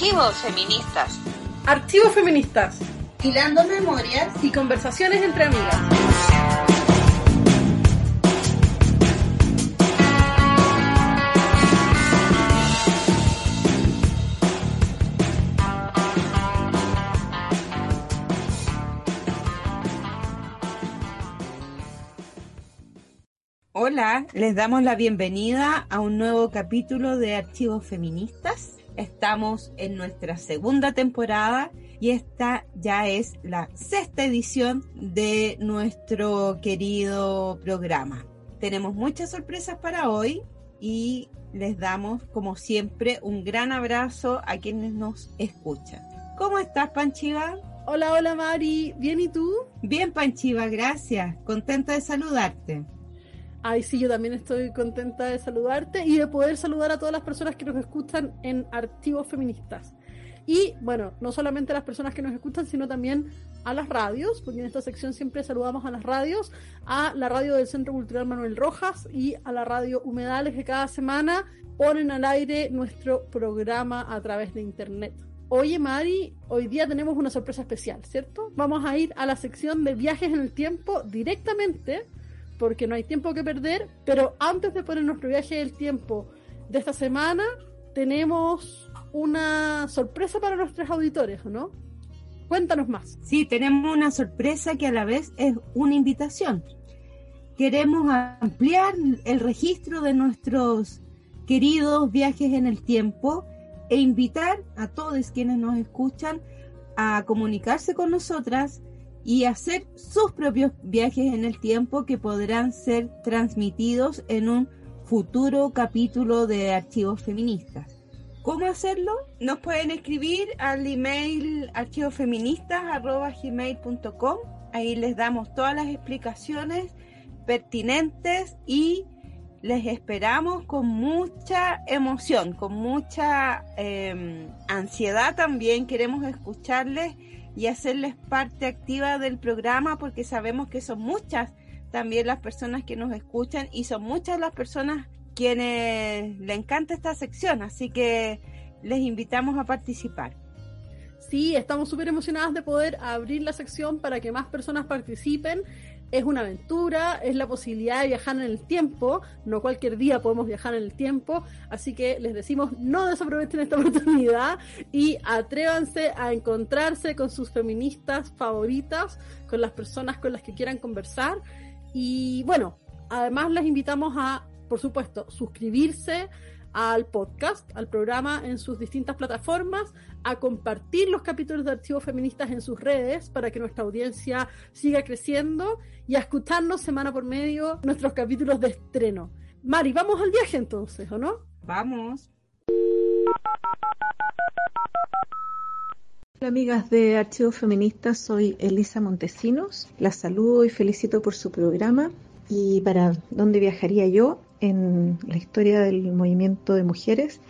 Archivos feministas. Archivos feministas. Hilando memorias y conversaciones entre amigas. Hola, les damos la bienvenida a un nuevo capítulo de Archivos Feministas. Estamos en nuestra segunda temporada y esta ya es la sexta edición de nuestro querido programa. Tenemos muchas sorpresas para hoy y les damos, como siempre, un gran abrazo a quienes nos escuchan. ¿Cómo estás, Panchiva? Hola, hola, Mari. ¿Bien y tú? Bien, Panchiva, gracias. Contenta de saludarte. Ay, sí, yo también estoy contenta de saludarte y de poder saludar a todas las personas que nos escuchan en Archivos Feministas. Y bueno, no solamente a las personas que nos escuchan, sino también a las radios, porque en esta sección siempre saludamos a las radios, a la radio del Centro Cultural Manuel Rojas y a la radio Humedales que cada semana ponen al aire nuestro programa a través de internet. Oye Mari, hoy día tenemos una sorpresa especial, ¿cierto? Vamos a ir a la sección de viajes en el tiempo directamente porque no hay tiempo que perder, pero antes de poner nuestro viaje del tiempo de esta semana, tenemos una sorpresa para nuestros auditores, ¿no? Cuéntanos más. Sí, tenemos una sorpresa que a la vez es una invitación. Queremos ampliar el registro de nuestros queridos viajes en el tiempo e invitar a todos quienes nos escuchan a comunicarse con nosotras y hacer sus propios viajes en el tiempo que podrán ser transmitidos en un futuro capítulo de Archivos Feministas. ¿Cómo hacerlo? Nos pueden escribir al email archivosfeministas.com. Ahí les damos todas las explicaciones pertinentes y les esperamos con mucha emoción, con mucha eh, ansiedad también. Queremos escucharles y hacerles parte activa del programa porque sabemos que son muchas también las personas que nos escuchan y son muchas las personas quienes le encanta esta sección, así que les invitamos a participar. Sí, estamos súper emocionadas de poder abrir la sección para que más personas participen es una aventura, es la posibilidad de viajar en el tiempo, no cualquier día podemos viajar en el tiempo, así que les decimos no desaprovechen esta oportunidad y atrévanse a encontrarse con sus feministas favoritas, con las personas con las que quieran conversar. Y bueno, además les invitamos a, por supuesto, suscribirse al podcast, al programa en sus distintas plataformas, a compartir los capítulos de Archivos Feministas en sus redes para que nuestra audiencia siga creciendo y a escucharnos semana por medio nuestros capítulos de estreno. Mari, vamos al viaje entonces, ¿o no? Vamos. Hola amigas de Archivos Feministas, soy Elisa Montesinos. Las saludo y felicito por su programa. ¿Y para dónde viajaría yo? En la historia del movimiento de mujeres,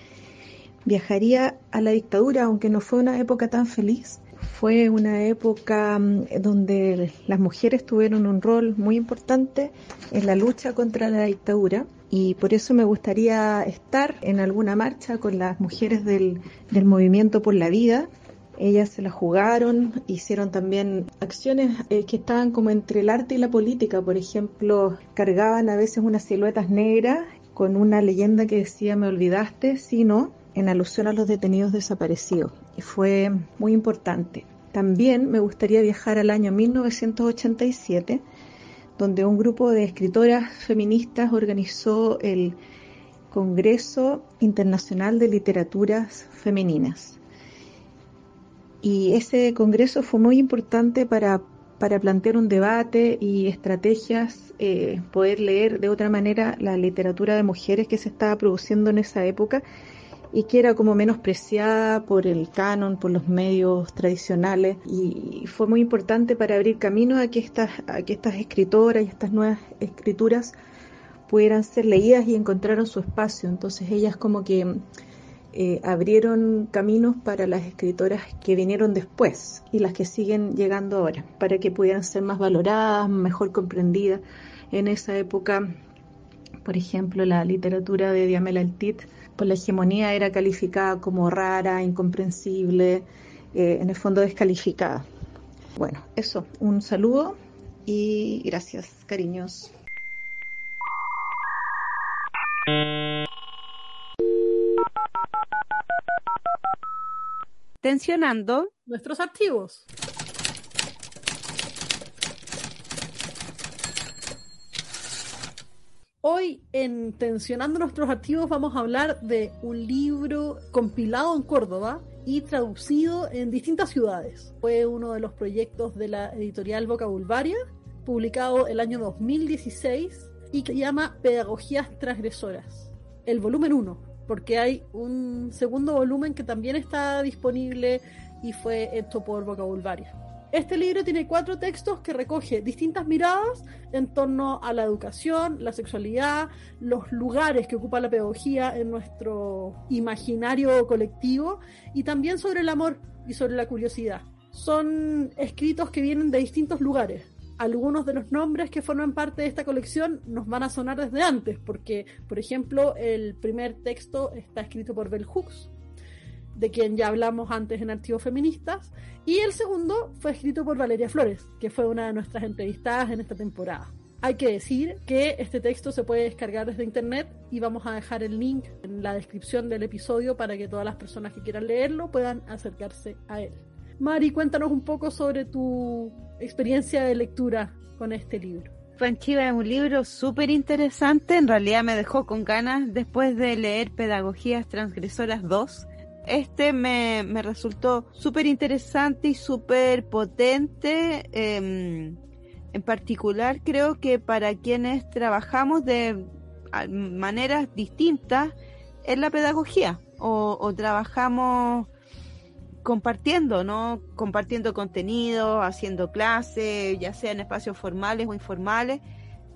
viajaría a la dictadura, aunque no fue una época tan feliz. Fue una época mm, donde las mujeres tuvieron un rol muy importante en la lucha contra la dictadura y por eso me gustaría estar en alguna marcha con las mujeres del, del movimiento por la vida ellas se la jugaron, hicieron también acciones eh, que estaban como entre el arte y la política. Por ejemplo, cargaban a veces unas siluetas negras con una leyenda que decía me olvidaste, sino en alusión a los detenidos desaparecidos. Y fue muy importante. También me gustaría viajar al año 1987, donde un grupo de escritoras feministas organizó el Congreso Internacional de Literaturas Femeninas. Y ese congreso fue muy importante para, para plantear un debate y estrategias, eh, poder leer de otra manera la literatura de mujeres que se estaba produciendo en esa época y que era como menospreciada por el canon, por los medios tradicionales y fue muy importante para abrir camino a que estas, a que estas escritoras y estas nuevas escrituras pudieran ser leídas y encontraron su espacio. Entonces ellas como que eh, abrieron caminos para las escritoras que vinieron después y las que siguen llegando ahora, para que pudieran ser más valoradas, mejor comprendidas. En esa época, Por ejemplo, la literatura de Diamel Altit por la hegemonía era calificada como rara, incomprensible, eh, en el fondo descalificada. Bueno, eso, un saludo y gracias, cariños. Tensionando nuestros archivos. Hoy en Tensionando nuestros archivos vamos a hablar de un libro compilado en Córdoba y traducido en distintas ciudades. Fue uno de los proyectos de la editorial Vocabulvaria, publicado el año 2016 y que llama Pedagogías Transgresoras. El volumen 1, porque hay un segundo volumen que también está disponible y fue hecho por Vocabulvaria. Este libro tiene cuatro textos que recoge distintas miradas en torno a la educación, la sexualidad, los lugares que ocupa la pedagogía en nuestro imaginario colectivo y también sobre el amor y sobre la curiosidad. Son escritos que vienen de distintos lugares. Algunos de los nombres que forman parte de esta colección nos van a sonar desde antes, porque, por ejemplo, el primer texto está escrito por Bell Hooks, de quien ya hablamos antes en Archivos Feministas, y el segundo fue escrito por Valeria Flores, que fue una de nuestras entrevistadas en esta temporada. Hay que decir que este texto se puede descargar desde internet y vamos a dejar el link en la descripción del episodio para que todas las personas que quieran leerlo puedan acercarse a él. Mari, cuéntanos un poco sobre tu experiencia de lectura con este libro. Panchiva es un libro súper interesante, en realidad me dejó con ganas después de leer Pedagogías Transgresoras 2, este me, resultó súper interesante y súper potente. Em, en particular, creo que para quienes trabajamos de maneras distintas en la pedagogía o, trabajamos compartiendo, ¿no? Compartiendo contenido, haciendo clases, ya sea en espacios formales o informales,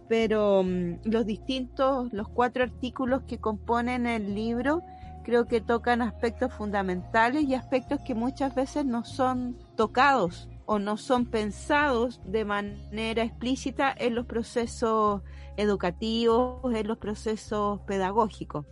pero mm, los distintos, los cuatro artículos que componen el libro creo que tocan aspectos fundamentales y aspectos que muchas veces no son tocados o no son pensados de manera explícita en los procesos educativos, en los procesos pedagógicos.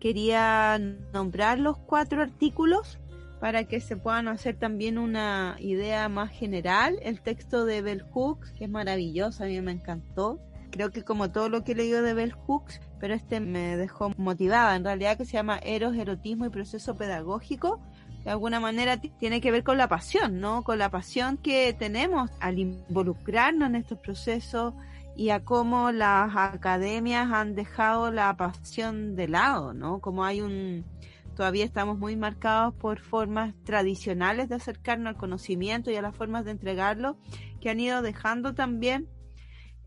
Quería nombrar los cuatro artículos para que se puedan hacer también una idea más general. El texto de Bell Hooks, que es maravilloso, a mí me encantó. Creo que como todo lo que he leído de Bell Hooks, pero este me dejó motivada, en realidad que se llama Eros, Erotismo y Proceso Pedagógico, de alguna manera tiene que ver con la pasión, ¿no? Con la pasión que tenemos al involucrarnos en estos procesos y a cómo las academias han dejado la pasión de lado, ¿no? Como hay un todavía estamos muy marcados por formas tradicionales de acercarnos al conocimiento y a las formas de entregarlo que han ido dejando también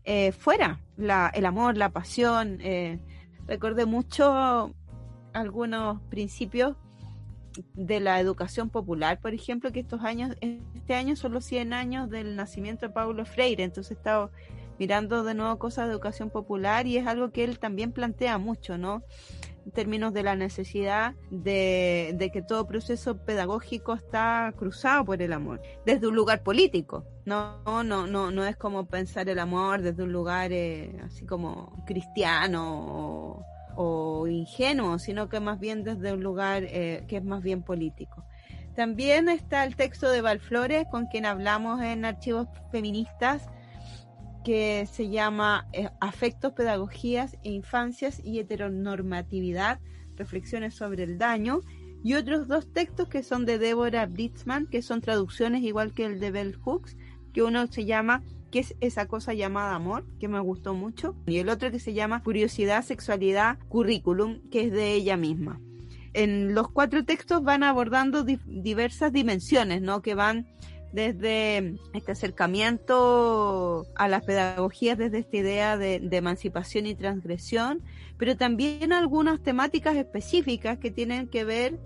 eh, fuera el amor, la pasión. Eh, recordé mucho algunos principios de la educación popular, por ejemplo, que estos años, este año son los 100 años del nacimiento de Paulo Freire, entonces he estado mirando de nuevo cosas de educación popular y es algo que él también plantea mucho, ¿no? En términos de la necesidad de, que todo proceso pedagógico está cruzado por el amor, desde un lugar político. No, no, no, no es como pensar el amor desde un lugar eh, así como cristiano o, ingenuo, sino que más bien desde un lugar eh, que es más bien político. También está el texto de Valflores, con quien hablamos en Archivos Feministas, que se llama eh, Afectos, Pedagogías e Infancias y Heteronormatividad, Reflexiones sobre el Daño, y otros dos textos que son de Débora Blitzman, que son traducciones igual que el de Bell Hooks, que uno se llama ¿Qué es esa cosa llamada amor? que me gustó mucho, y el otro que se llama Curiosidad, Sexualidad, Currículum, que es de ella misma. En los cuatro textos van abordando diversas dimensiones, ¿no? Que van desde este acercamiento a las pedagogías, desde esta idea de, emancipación y transgresión, pero también algunas temáticas específicas que tienen que ver,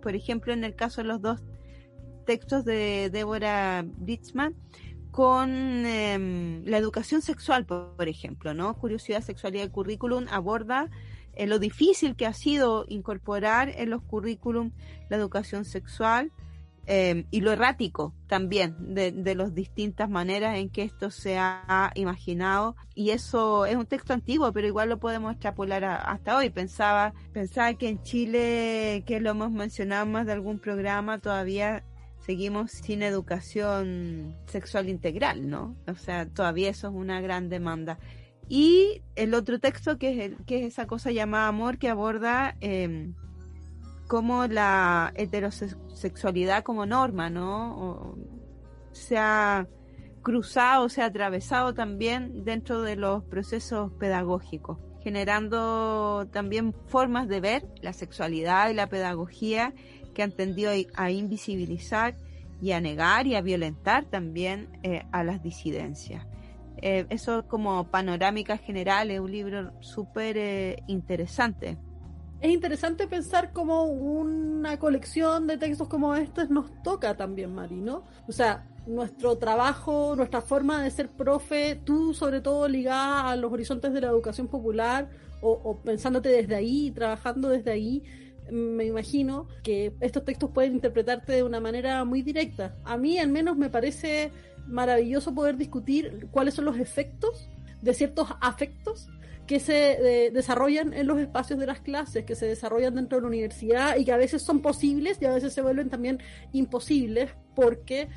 por ejemplo, en el caso de los dos textos de Débora Blitzman, con em, la educación sexual, por, ejemplo, ¿no? Curiosidad, sexualidad y currículum aborda eh, lo difícil que ha sido incorporar en los currículum la educación sexual, eh, y lo errático también de, de las distintas maneras en que esto se ha imaginado. Y eso es un texto antiguo pero igual lo podemos extrapolar hasta hoy. Pensaba pensaba que en Chile que lo hemos mencionado más de algún programa todavía seguimos sin educación sexual integral no o sea todavía eso es una gran demanda. Y el otro texto que es, que es esa cosa llamada amor que aborda eh, como la heterosexualidad como norma, ¿no? Se ha cruzado, se ha atravesado también dentro de los procesos pedagógicos, generando también formas de ver la sexualidad y la pedagogía que han tendido a invisibilizar y a negar y a violentar también eh, a las disidencias. Eh, eso como panorámica general es un libro súper eh, interesante es interesante pensar cómo una colección de textos como estos nos toca también, Mari, ¿no? O sea, nuestro trabajo, nuestra forma de ser profe, tú sobre todo ligada a los horizontes de la educación popular o, o pensándote desde ahí, trabajando desde ahí, me imagino que estos textos pueden interpretarte de una manera muy directa. A mí al menos me parece maravilloso poder discutir cuáles son los efectos de ciertos afectos que se desarrollan en los espacios de las clases, que se desarrollan dentro de la universidad y que a veces son posibles y a veces se vuelven también imposibles porque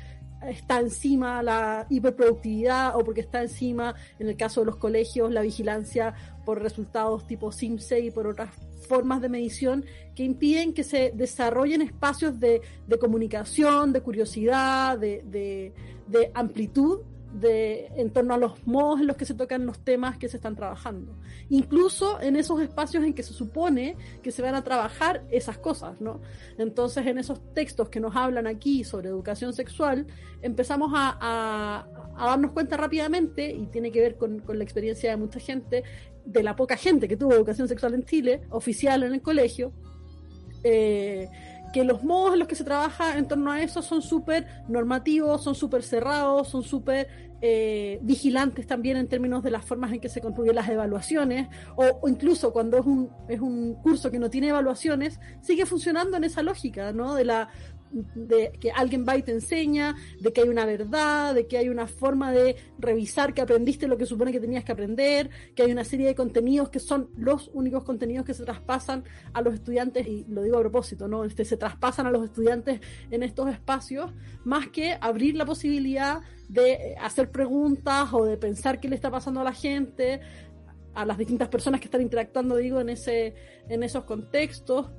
está encima la hiperproductividad o porque está encima, en el caso de los colegios, la vigilancia por resultados tipo SIMSE y por otras formas de medición que impiden que se desarrollen espacios de, de comunicación, de curiosidad, de, de, de amplitud de, en torno a los modos en los que se tocan los temas que se están trabajando. Incluso en esos espacios en que se supone que se van a trabajar esas cosas, ¿no? Entonces, en esos textos que nos hablan aquí sobre educación sexual, empezamos a, a, darnos cuenta rápidamente, y tiene que ver con, con la experiencia de mucha gente, de la poca gente que tuvo educación sexual en Chile, oficial en el colegio, eh, que los modos en los que se trabaja en torno a eso son súper normativos, son súper cerrados, son súper eh, vigilantes también en términos de las formas en que se construyen las evaluaciones, o, o, incluso cuando es un, es un curso que no tiene evaluaciones, sigue funcionando en esa lógica, ¿no? De la de que alguien va y te enseña, de que hay una verdad, de que hay una forma de revisar que aprendiste lo que supone que tenías que aprender, que hay una serie de contenidos que son los únicos contenidos que se traspasan a los estudiantes, y lo digo a propósito, ¿no? Este, se traspasan a los estudiantes en estos espacios, más que abrir la posibilidad de hacer preguntas o de pensar qué le está pasando a la gente, a las distintas personas que están interactuando, digo, en ese, en esos contextos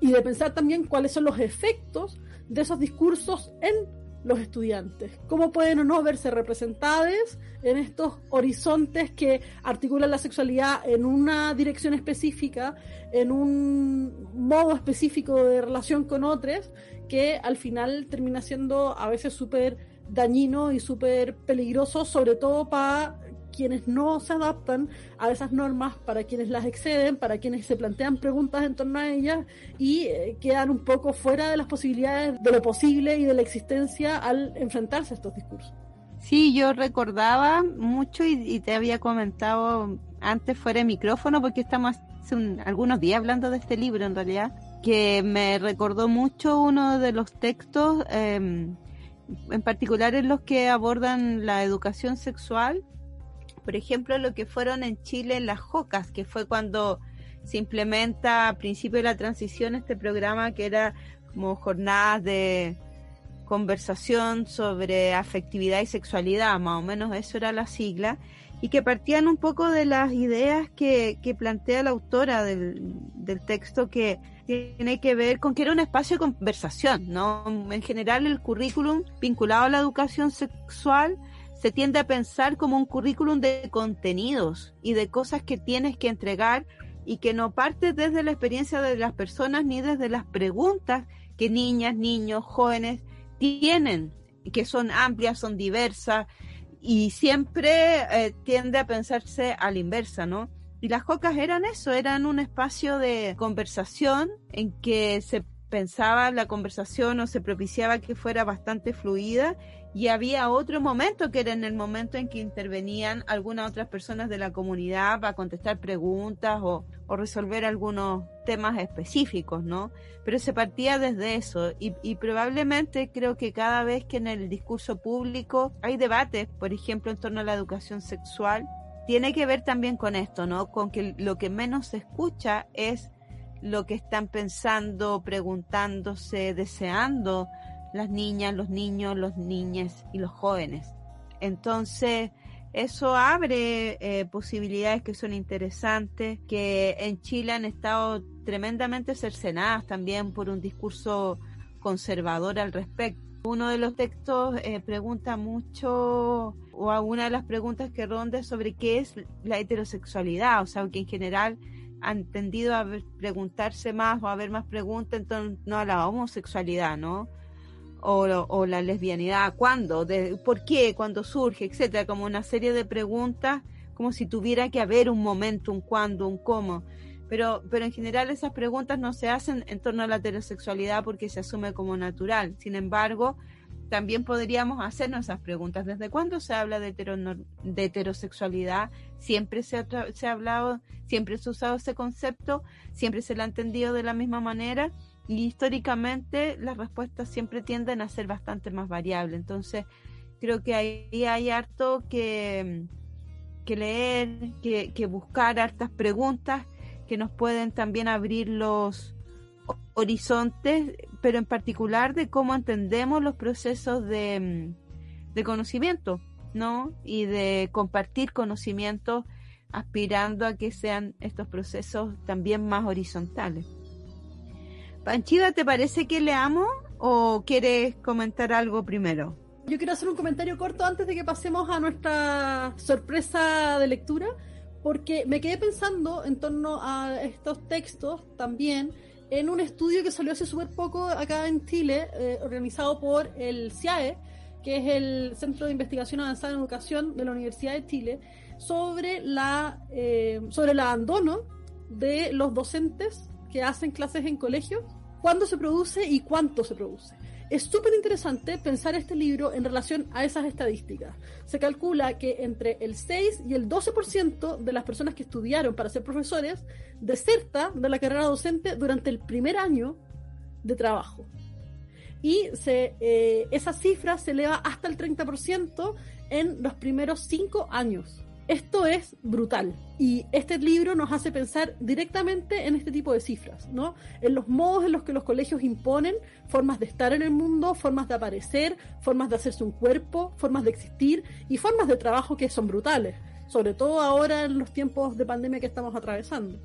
y de pensar también cuáles son los efectos de esos discursos en los estudiantes, cómo pueden o no verse representados en estos horizontes que articulan la sexualidad en una dirección específica, en un modo específico de relación con otros, que al final termina siendo a veces súper dañino y súper peligroso, sobre todo para quienes no se adaptan a esas normas, para quienes las exceden, para quienes se plantean preguntas en torno a ellas y eh, quedan un poco fuera de las posibilidades de lo posible y de la existencia al enfrentarse a estos discursos. Sí, yo recordaba mucho y, te había comentado antes fuera de micrófono porque estamos hace un, algunos días hablando de este libro en realidad que me recordó mucho uno de los textos eh, en particular en los que abordan la educación sexual por ejemplo, lo que fueron en Chile las JOCAS, que fue cuando se implementa a principio de la transición este programa que era como jornadas de conversación sobre afectividad y sexualidad, más o menos eso era la sigla, y que partían un poco de las ideas que, plantea la autora del texto que tiene que ver con que era un espacio de conversación, ¿no? En general el currículum vinculado a la educación sexual se tiende a pensar como un currículum de contenidos y de cosas que tienes que entregar y que no parte desde la experiencia de las personas ni desde las preguntas que niñas, niños, jóvenes tienen, que son amplias, son diversas y siempre eh, tiende a pensarse a la inversa, ¿no? Y las jocas eran eso, eran un espacio de conversación en que se pensaba la conversación o se propiciaba que fuera bastante fluida y había otro momento que era en el momento en que intervenían algunas otras personas de la comunidad para contestar preguntas o, resolver algunos temas específicos, ¿no? Pero se partía desde eso y, y, probablemente creo que cada vez que en el discurso público hay debates, por ejemplo, en torno a la educación sexual, tiene que ver también con esto, ¿no? Con que lo que menos se escucha es lo que están pensando, preguntándose, deseando las niñas, los niños, los niñas y los jóvenes. Entonces, eso abre eh, posibilidades que son interesantes, que en Chile han estado tremendamente cercenadas también por un discurso conservador al respecto. Uno de los textos eh, pregunta mucho, o a una de las preguntas que ronda sobre qué es la heterosexualidad, o sea, que en general han tendido a preguntarse más o a ver más preguntas en torno a la homosexualidad, ¿no? O, la lesbianidad, ¿cuándo? De, ¿Por qué? ¿Cuándo surge? Etcétera, como una serie de preguntas, como si tuviera que haber un momento, un cuándo, un cómo. Pero, pero en general esas preguntas no se hacen en torno a la heterosexualidad porque se asume como natural. Sin embargo, también podríamos hacernos esas preguntas. ¿Desde cuándo se habla de, de heterosexualidad? ¿Siempre se ha, se ha hablado, siempre se ha usado ese concepto? ¿Siempre se lo ha entendido de la misma manera? Y históricamente las respuestas siempre tienden a ser bastante más variables. Entonces, creo que ahí hay harto que, que leer, que, que buscar hartas preguntas que nos pueden también abrir los horizontes, pero en particular de cómo entendemos los procesos de, de conocimiento, ¿no? Y de compartir conocimiento aspirando a que sean estos procesos también más horizontales. Panchiva, ¿te parece que leamos o quieres comentar algo primero? Yo quiero hacer un comentario corto antes de que pasemos a nuestra sorpresa de lectura, porque me quedé pensando en torno a estos textos también en un estudio que salió hace súper poco acá en Chile, eh, organizado por el CIAE, que es el Centro de Investigación Avanzada en Educación de la Universidad de Chile, sobre, la, eh, sobre el abandono de los docentes que hacen clases en colegios, cuándo se produce y cuánto se produce. Es súper interesante pensar este libro en relación a esas estadísticas. Se calcula que entre el 6 y el 12% de las personas que estudiaron para ser profesores deserta de la carrera docente durante el primer año de trabajo. Y eh, esa cifra se eleva hasta el 30% en los primeros 5 años. Esto es brutal y este libro nos hace pensar directamente en este tipo de cifras, ¿no? En los modos en los que los colegios imponen formas de estar en el mundo, formas de aparecer, formas de hacerse un cuerpo, formas de existir y formas de trabajo que son brutales, sobre todo ahora en los tiempos de pandemia que estamos atravesando.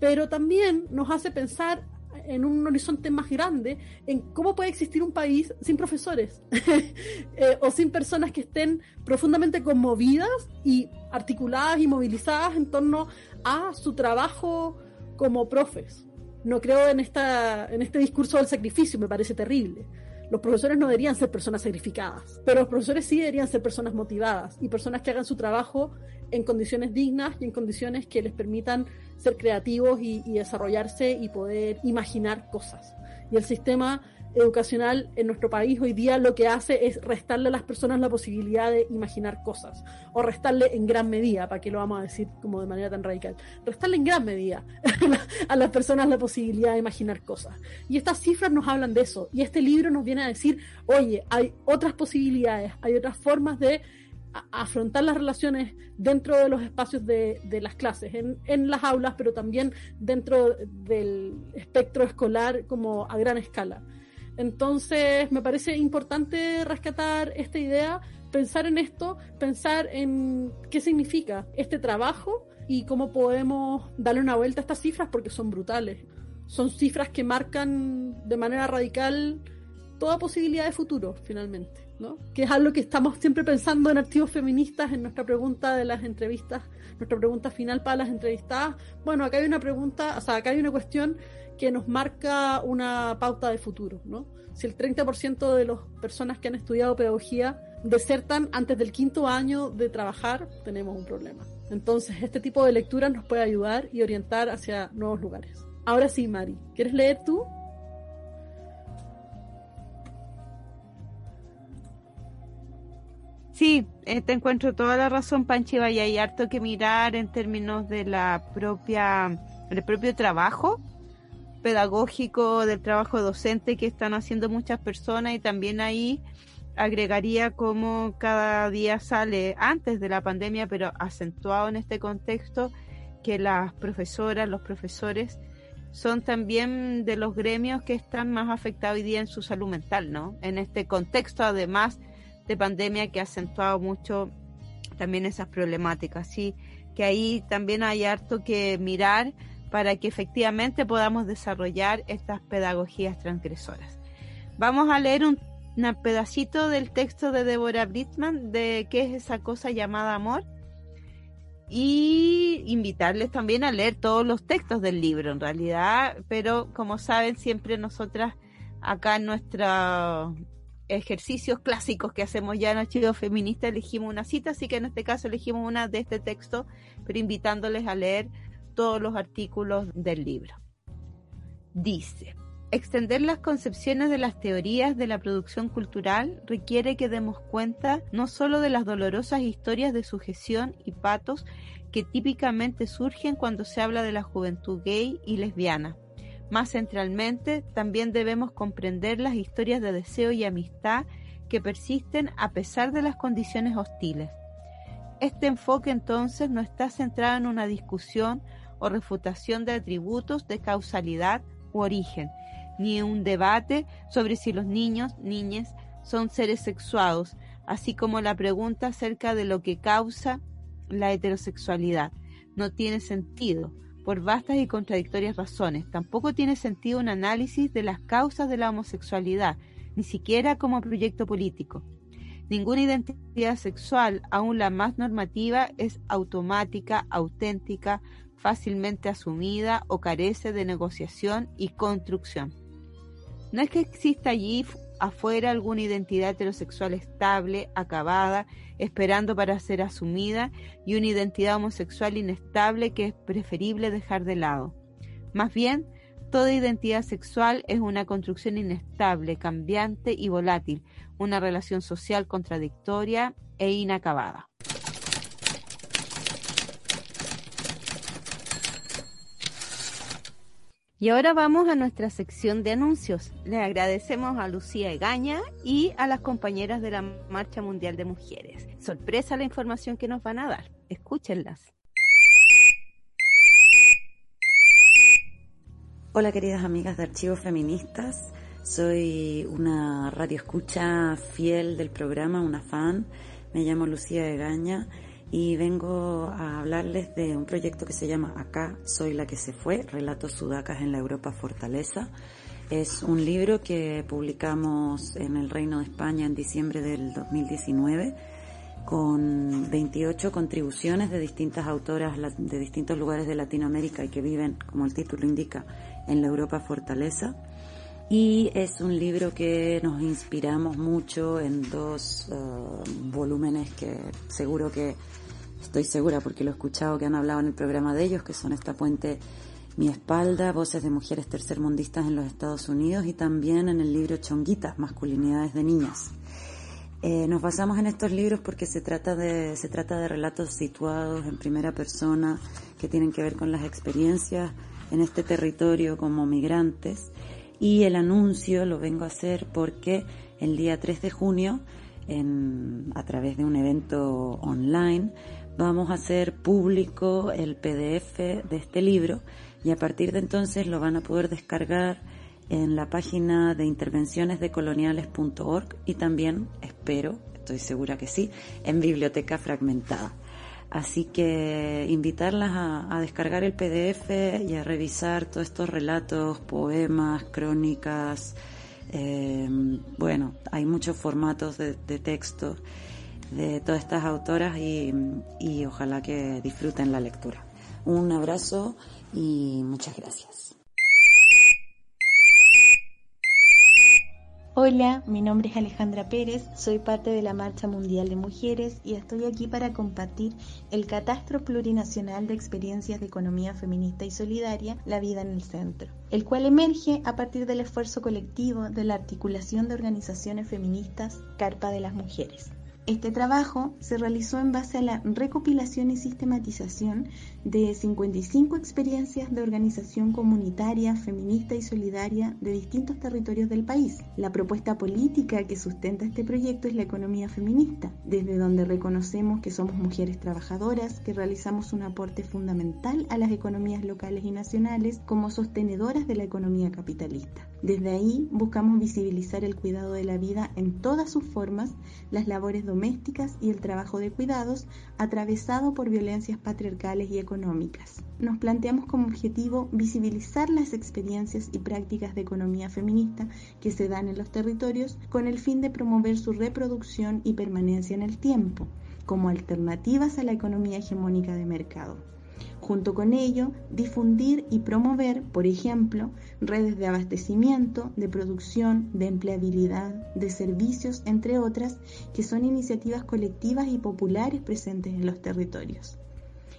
Pero también nos hace pensar en un horizonte más grande en cómo puede existir un país sin profesores eh, o sin personas que estén profundamente conmovidas y articuladas y movilizadas en torno a su trabajo como profes. No creo en, esta, en este discurso del sacrificio, me parece terrible. Los profesores no deberían ser personas sacrificadas, pero los profesores sí deberían ser personas motivadas y personas que hagan su trabajo en condiciones dignas y en condiciones que les permitan ser creativos y, desarrollarse y poder imaginar cosas. Y el sistema educacional en nuestro país hoy día lo que hace es restarle a las personas la posibilidad de imaginar cosas, o restarle en gran medida, para que lo vamos a decir como de manera tan radical, restarle en gran medida a las personas la posibilidad de imaginar cosas. Y estas cifras nos hablan de eso, y este libro nos viene a decir, oye, hay otras posibilidades, hay otras formas de afrontar las relaciones dentro de los espacios de, las clases, en, las aulas, pero también dentro del espectro escolar como a gran escala. Entonces, me parece importante rescatar esta idea, pensar en esto, pensar en qué significa este trabajo y cómo podemos darle una vuelta a estas cifras porque son brutales. Son cifras que marcan de manera radical toda posibilidad de futuro, finalmente. ¿no? Que es algo que estamos siempre pensando en archivos feministas en nuestra pregunta de las entrevistas, nuestra pregunta final para las entrevistadas. Bueno, acá hay una pregunta, o sea, acá hay una cuestión que nos marca una pauta de futuro, ¿no? Si el 30% de las personas que han estudiado pedagogía desertan antes del quinto año de trabajar, tenemos un problema. Entonces, este tipo de lectura nos puede ayudar y orientar hacia nuevos lugares. Ahora sí, Mari, ¿quieres leer tú? Sí, eh, te encuentro toda la razón, Panchiva, y hay harto que mirar en términos de la propia el propio trabajo pedagógico, del trabajo docente que están haciendo muchas personas y también ahí agregaría como cada día sale antes de la pandemia, pero acentuado en este contexto, que las profesoras, los profesores son también de los gremios que están más afectados hoy día en su salud mental, ¿no? En este contexto, además de pandemia que ha acentuado mucho también esas problemáticas, sí, que ahí también hay harto que mirar para que efectivamente podamos desarrollar estas pedagogías transgresoras. Vamos a leer un, pedacito del texto de Deborah Brittman de qué es esa cosa llamada amor y invitarles también a leer todos los textos del libro en realidad, pero como saben siempre nosotras acá en nuestros ejercicios clásicos que hacemos ya en Archivo Feminista elegimos una cita, así que en este caso elegimos una de este texto, pero invitándoles a leer todos los artículos del libro. Dice, extender las concepciones de las teorías de la producción cultural requiere que demos cuenta no solo de las dolorosas historias de sujeción y patos que típicamente surgen cuando se habla de la juventud gay y lesbiana. Más centralmente, también debemos comprender las historias de deseo y amistad que persisten a pesar de las condiciones hostiles. Este enfoque entonces no está centrado en una discusión o refutación de atributos de causalidad u origen, ni un debate sobre si los niños, niñas, son seres sexuados, así como la pregunta acerca de lo que causa la heterosexualidad. No tiene sentido, por vastas y contradictorias razones. Tampoco tiene sentido un análisis de las causas de la homosexualidad, ni siquiera como proyecto político. Ninguna identidad sexual, aun la más normativa, es automática, auténtica, fácilmente asumida o carece de negociación y construcción. No es que exista allí afuera alguna identidad heterosexual estable, acabada, esperando para ser asumida, y una identidad homosexual inestable que es preferible dejar de lado. Más bien, toda identidad sexual es una construcción inestable, cambiante y volátil, una relación social contradictoria e inacabada. Y ahora vamos a nuestra sección de anuncios. Le agradecemos a Lucía Egaña y a las compañeras de la Marcha Mundial de Mujeres. Sorpresa la información que nos van a dar. Escúchenlas. Hola queridas amigas de Archivos Feministas. Soy una radio escucha fiel del programa, una fan. Me llamo Lucía Egaña y vengo a hablarles de un proyecto que se llama Acá soy la que se fue, Relatos Sudacas en la Europa Fortaleza. Es un libro que publicamos en el Reino de España en diciembre del 2019 con 28 contribuciones de distintas autoras de distintos lugares de Latinoamérica y que viven, como el título indica, en la Europa Fortaleza. Y es un libro que nos inspiramos mucho en dos uh, volúmenes que seguro que estoy segura porque lo he escuchado que han hablado en el programa de ellos, que son esta puente Mi espalda, voces de mujeres tercermundistas en los Estados Unidos y también en el libro Chonguitas, masculinidades de niñas. Eh, nos basamos en estos libros porque se trata de se trata de relatos situados en primera persona que tienen que ver con las experiencias en este territorio como migrantes y el anuncio lo vengo a hacer porque el día 3 de junio, en, a través de un evento online, vamos a hacer público el PDF de este libro y a partir de entonces lo van a poder descargar en la página de intervencionesdecoloniales.org y también, espero, estoy segura que sí, en Biblioteca Fragmentada. Así que invitarlas a, descargar el PDF y a revisar todos estos relatos, poemas, crónicas. Eh, bueno, hay muchos formatos de, texto de todas estas autoras y, y ojalá que disfruten la lectura. Un abrazo y muchas gracias. Hola, mi nombre es Alejandra Pérez, soy parte de la Marcha Mundial de Mujeres y estoy aquí para compartir el catastro plurinacional de experiencias de economía feminista y solidaria, La vida en el centro, el cual emerge a partir del esfuerzo colectivo de la articulación de organizaciones feministas Carpa de las Mujeres. Este trabajo se realizó en base a la recopilación y sistematización de 55 experiencias de organización comunitaria, feminista y solidaria de distintos territorios del país. La propuesta política que sustenta este proyecto es la economía feminista, desde donde reconocemos que somos mujeres trabajadoras, que realizamos un aporte fundamental a las economías locales y nacionales como sostenedoras de la economía capitalista. Desde ahí buscamos visibilizar el cuidado de la vida en todas sus formas, las labores domésticas y el trabajo de cuidados atravesado por violencias patriarcales y económicas. Nos planteamos como objetivo visibilizar las experiencias y prácticas de economía feminista que se dan en los territorios con el fin de promover su reproducción y permanencia en el tiempo como alternativas a la economía hegemónica de mercado. Junto con ello, difundir y promover, por ejemplo, redes de abastecimiento, de producción, de empleabilidad, de servicios, entre otras, que son iniciativas colectivas y populares presentes en los territorios.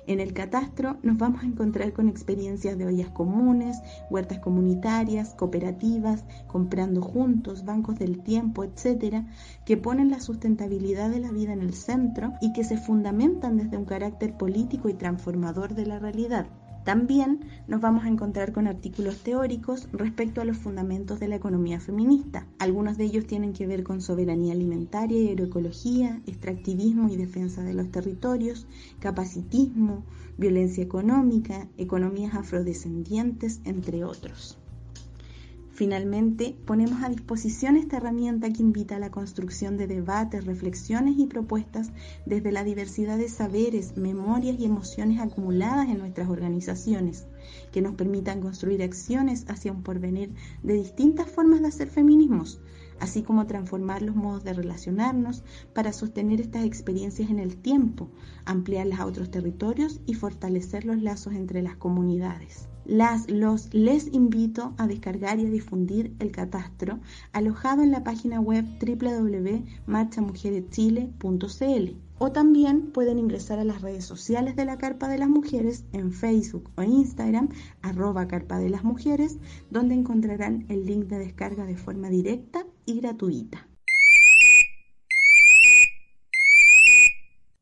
En el catastro nos vamos a encontrar con experiencias de ollas comunes, huertas comunitarias, cooperativas, comprando juntos, bancos del tiempo, etcétera, que ponen la sustentabilidad de la vida en el centro y que se fundamentan desde un carácter político y transformador de la realidad. También nos vamos a encontrar con artículos teóricos respecto a los fundamentos de la economía feminista. Algunos de ellos tienen que ver con soberanía alimentaria y agroecología, extractivismo y defensa de los territorios, capacitismo, violencia económica, economías afrodescendientes, entre otros. Finalmente, ponemos a disposición esta herramienta que invita a la construcción de debates, reflexiones y propuestas desde la diversidad de saberes, memorias y emociones acumuladas en nuestras organizaciones, que nos permitan construir acciones hacia un porvenir de distintas formas de hacer feminismos, así como transformar los modos de relacionarnos para sostener estas experiencias en el tiempo, ampliarlas a otros territorios y fortalecer los lazos entre las comunidades. Las, los, les invito a descargar y a difundir el catastro alojado en la página web www.marchamujereschile.cl o también pueden ingresar a las redes sociales de la Carpa de las Mujeres en Facebook o Instagram, arroba Carpa de las Mujeres, donde encontrarán el link de descarga de forma directa y gratuita.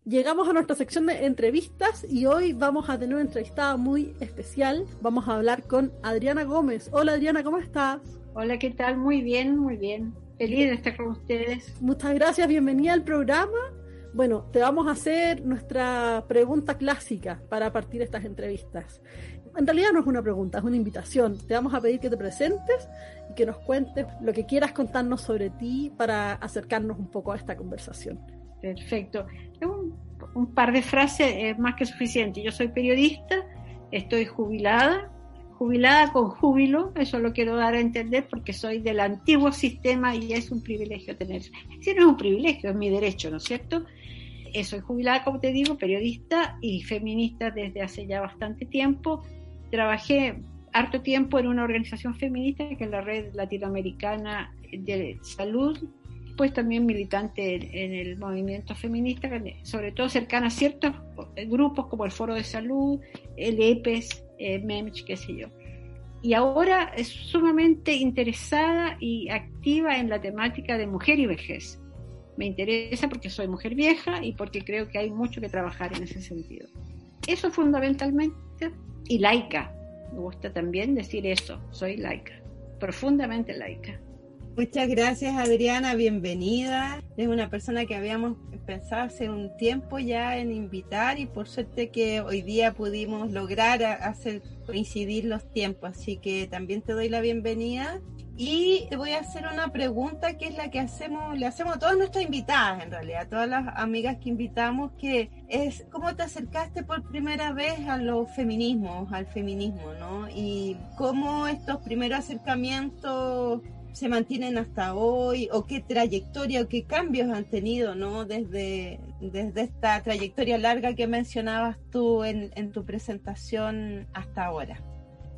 Llegamos a nuestra sección de entrevistas y hoy vamos a tener una entrevistada muy especial. Vamos a hablar con Adriana Gómez. Hola Adriana, ¿cómo estás? Hola, ¿qué tal? Muy bien, muy bien. Feliz de estar con ustedes. Muchas gracias, bienvenida al programa. Bueno, te vamos a hacer nuestra pregunta clásica para partir estas entrevistas. En realidad no es una pregunta, es una invitación. Te vamos a pedir que te presentes y que nos cuentes lo que quieras contarnos sobre ti para acercarnos un poco a esta conversación. Perfecto. Un, un par de frases es más que suficiente. Yo soy periodista, estoy jubilada, jubilada con júbilo, eso lo quiero dar a entender porque soy del antiguo sistema y es un privilegio tener. Si no es un privilegio, es mi derecho, ¿no es cierto? Eh, soy jubilada, como te digo, periodista y feminista desde hace ya bastante tiempo. Trabajé harto tiempo en una organización feminista que es la Red Latinoamericana de Salud pues también militante en, el movimiento feminista, sobre todo cercana a ciertos grupos como el Foro de Salud, el EPES, eh, MEMCH, qué sé yo. Y ahora es sumamente interesada y activa en la temática de mujer y vejez. Me interesa porque soy mujer vieja y porque creo que hay mucho que trabajar en ese sentido. Eso fundamentalmente, y laica. Me gusta también decir eso, soy laica, profundamente laica. Muchas gracias Adriana, bienvenida. Es una persona que habíamos pensado hace un tiempo ya en invitar y por suerte que hoy día pudimos lograr hacer coincidir los tiempos, así que también te doy la bienvenida. Y voy a hacer una pregunta que es la que hacemos, le hacemos a todas nuestras invitadas en realidad, a todas las amigas que invitamos, que es cómo te acercaste por primera vez a los feminismos, al feminismo, ¿no? Y cómo estos primeros acercamientos se mantienen hasta hoy o qué trayectoria o qué cambios han tenido no desde, desde esta trayectoria larga que mencionabas tú en, en tu presentación hasta ahora.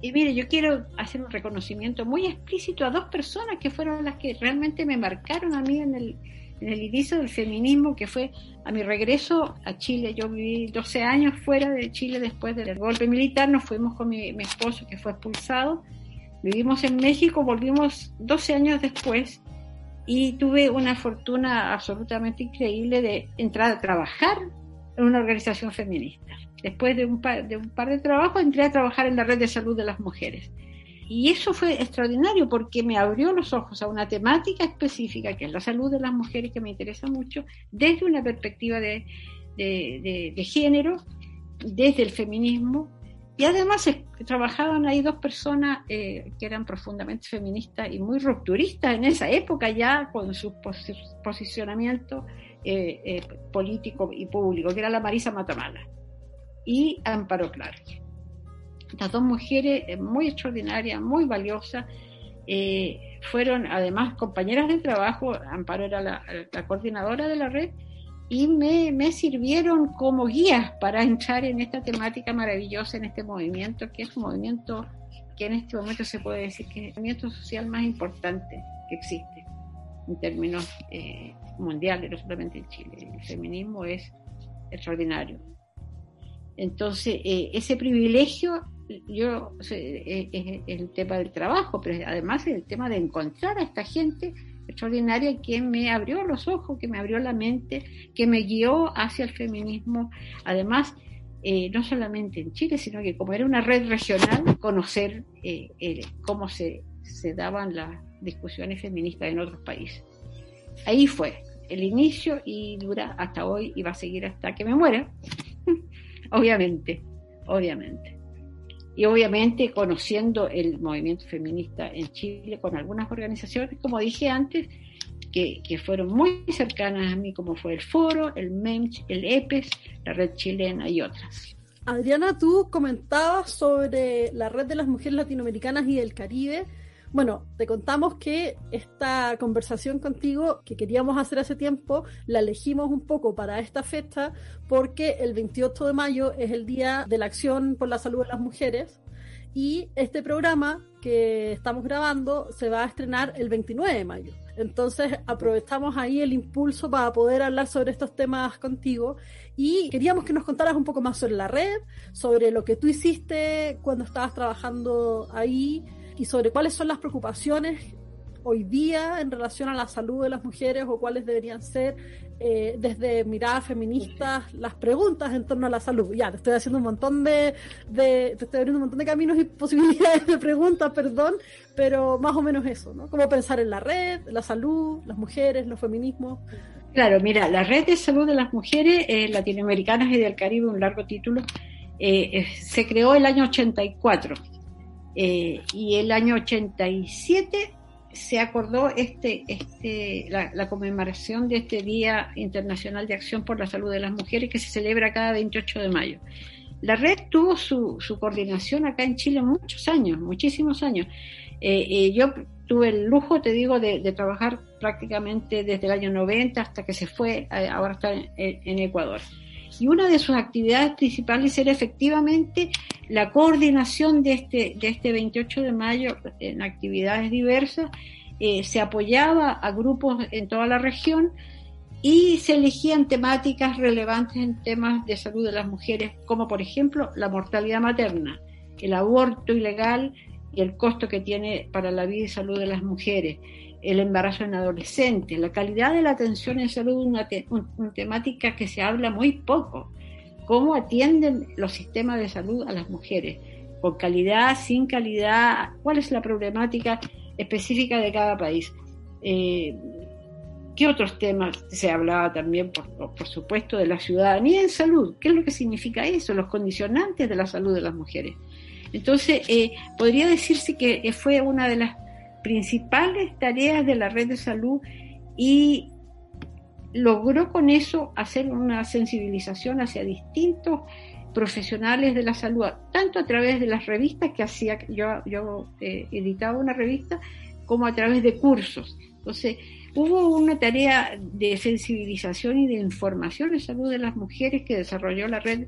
Y mire, yo quiero hacer un reconocimiento muy explícito a dos personas que fueron las que realmente me marcaron a mí en el, en el inicio del feminismo, que fue a mi regreso a Chile. Yo viví 12 años fuera de Chile después del golpe militar, nos fuimos con mi, mi esposo que fue expulsado Vivimos en México, volvimos 12 años después y tuve una fortuna absolutamente increíble de entrar a trabajar en una organización feminista. Después de un par de, un par de trabajos entré a trabajar en la red de salud de las mujeres. Y eso fue extraordinario porque me abrió los ojos a una temática específica que es la salud de las mujeres que me interesa mucho desde una perspectiva de, de, de género, desde el feminismo y además trabajaban ahí dos personas eh, que eran profundamente feministas y muy rupturistas en esa época ya con su posicionamiento eh, eh, político y público, que era la Marisa Matamala y Amparo Clark. Las dos mujeres muy extraordinarias, muy valiosas, fueron además compañeras de trabajo, Amparo era la coordinadora de la red, y me, me, sirvieron como guías para entrar en esta temática maravillosa, en este movimiento, que es un movimiento que en este momento se puede decir que es el movimiento social más importante que existe en términos eh, mundiales, no solamente en Chile. El feminismo es extraordinario. Entonces, eh, ese privilegio, yo, eh, es el tema del trabajo, pero además es el tema de encontrar a esta gente extraordinaria que me abrió los ojos, que me abrió la mente, que me guió hacia el feminismo. Además, eh, no solamente en Chile, sino que como era una red regional, conocer eh, cómo se, se daban las discusiones feministas en otros países. Ahí fue el inicio y dura hasta hoy y va a seguir hasta que me muera, obviamente, obviamente y obviamente conociendo el movimiento feminista en Chile con algunas organizaciones, como dije antes, que, fueron muy cercanas a mí, como fue el Foro, el MEMCH, el EPES, la Red Chilena y otras. Adriana, tú comentabas sobre la Red de las Mujeres Latinoamericanas y del Caribe bueno, te contamos que esta conversación contigo que queríamos hacer hace tiempo, la elegimos un poco para esta fecha porque el 28 de mayo es el Día de la Acción por la Salud de las Mujeres y este programa que estamos grabando se va a estrenar el 29 de mayo. Entonces aprovechamos ahí el impulso para poder hablar sobre estos temas contigo y queríamos que nos contaras un poco más sobre la red, sobre lo que tú hiciste cuando estabas trabajando ahí y sobre cuáles son las preocupaciones hoy día en relación a la salud de las mujeres o cuáles deberían ser eh, desde miradas feministas las preguntas en torno a la salud. Ya, te estoy haciendo un montón de, te estoy abriendo un montón de caminos y posibilidades de preguntas, perdón, pero más o menos eso, ¿no? Cómo pensar en la red, la salud, las mujeres, los feminismos. Claro, mira, la red de salud de las mujeres eh, latinoamericanas y del Caribe, un largo título, eh, se creó el año 84 eh, y el año 87 se acordó este, este, la, conmemoración de este Día Internacional de Acción por la Salud de las Mujeres que se celebra cada 28 de mayo. La red tuvo su, coordinación acá en Chile muchos años, muchísimos años. Eh, eh, yo tuve el lujo, te digo, de, trabajar prácticamente desde el año 90 hasta que se fue, ahora está en Ecuador y una de sus actividades principales era efectivamente la coordinación de este, de este 28 de mayo en actividades diversas. Eh, se apoyaba a grupos en toda la región y se elegían temáticas relevantes en temas de salud de las mujeres, como por ejemplo la mortalidad materna, el aborto ilegal y el costo que tiene para la vida y salud de las mujeres, el embarazo en adolescentes, la calidad de la atención en salud, una, una temática que se habla muy poco, cómo atienden los sistemas de salud a las mujeres, con calidad, sin calidad, cuál es la problemática específica de cada país. Eh, ¿Qué otros temas se hablaba también, por, por, supuesto, de la ciudadanía en salud? ¿Qué es lo que significa eso? Los condicionantes de la salud de las mujeres. Entonces, eh, podría decirse que fue una de las principales tareas de la red de salud y logró con eso hacer una sensibilización hacia distintos profesionales de la salud, tanto a través de las revistas que hacía, yo, eh, editaba una revista, como a través de cursos. Entonces, hubo una tarea de sensibilización y de información en salud de las mujeres que desarrolló la red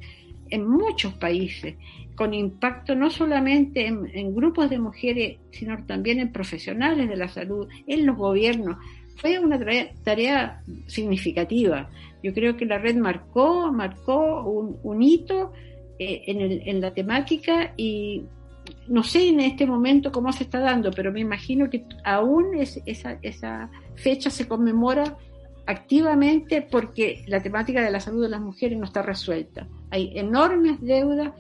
en muchos países con impacto no solamente en, grupos de mujeres, sino también en profesionales de la salud, en los gobiernos. Fue una tarea, significativa. Yo creo que la red marcó, marcó un, hito eh, en, la temática y no sé en este momento cómo se está dando, pero me imagino que aún esa, esa fecha se conmemora activamente porque la temática de la salud de las mujeres no está resuelta. Hay enormes deudas,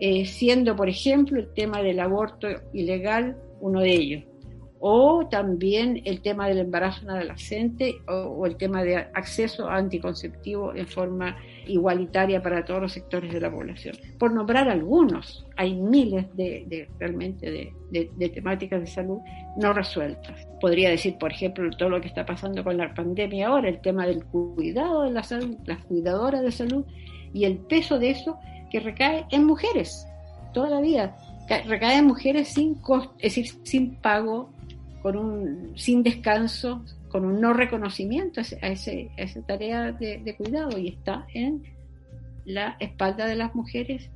eh, siendo, por ejemplo, el tema del aborto ilegal uno de ellos o también el tema del embarazo en adolescente o, el tema de acceso a anticonceptivo en forma igualitaria para todos los sectores de la población. Por nombrar algunos, hay miles de, realmente de, temáticas de salud no resueltas. Podría decir, por ejemplo, todo lo que está pasando con la pandemia ahora, el tema del cuidado de la salud, las cuidadoras de salud y el peso de eso que recae en mujeres toda la vida recae en mujeres sin costo, es decir, sin pago con un, sin descanso, con un no reconocimiento a, ese, esa tarea de, cuidado y está en la espalda de las mujeres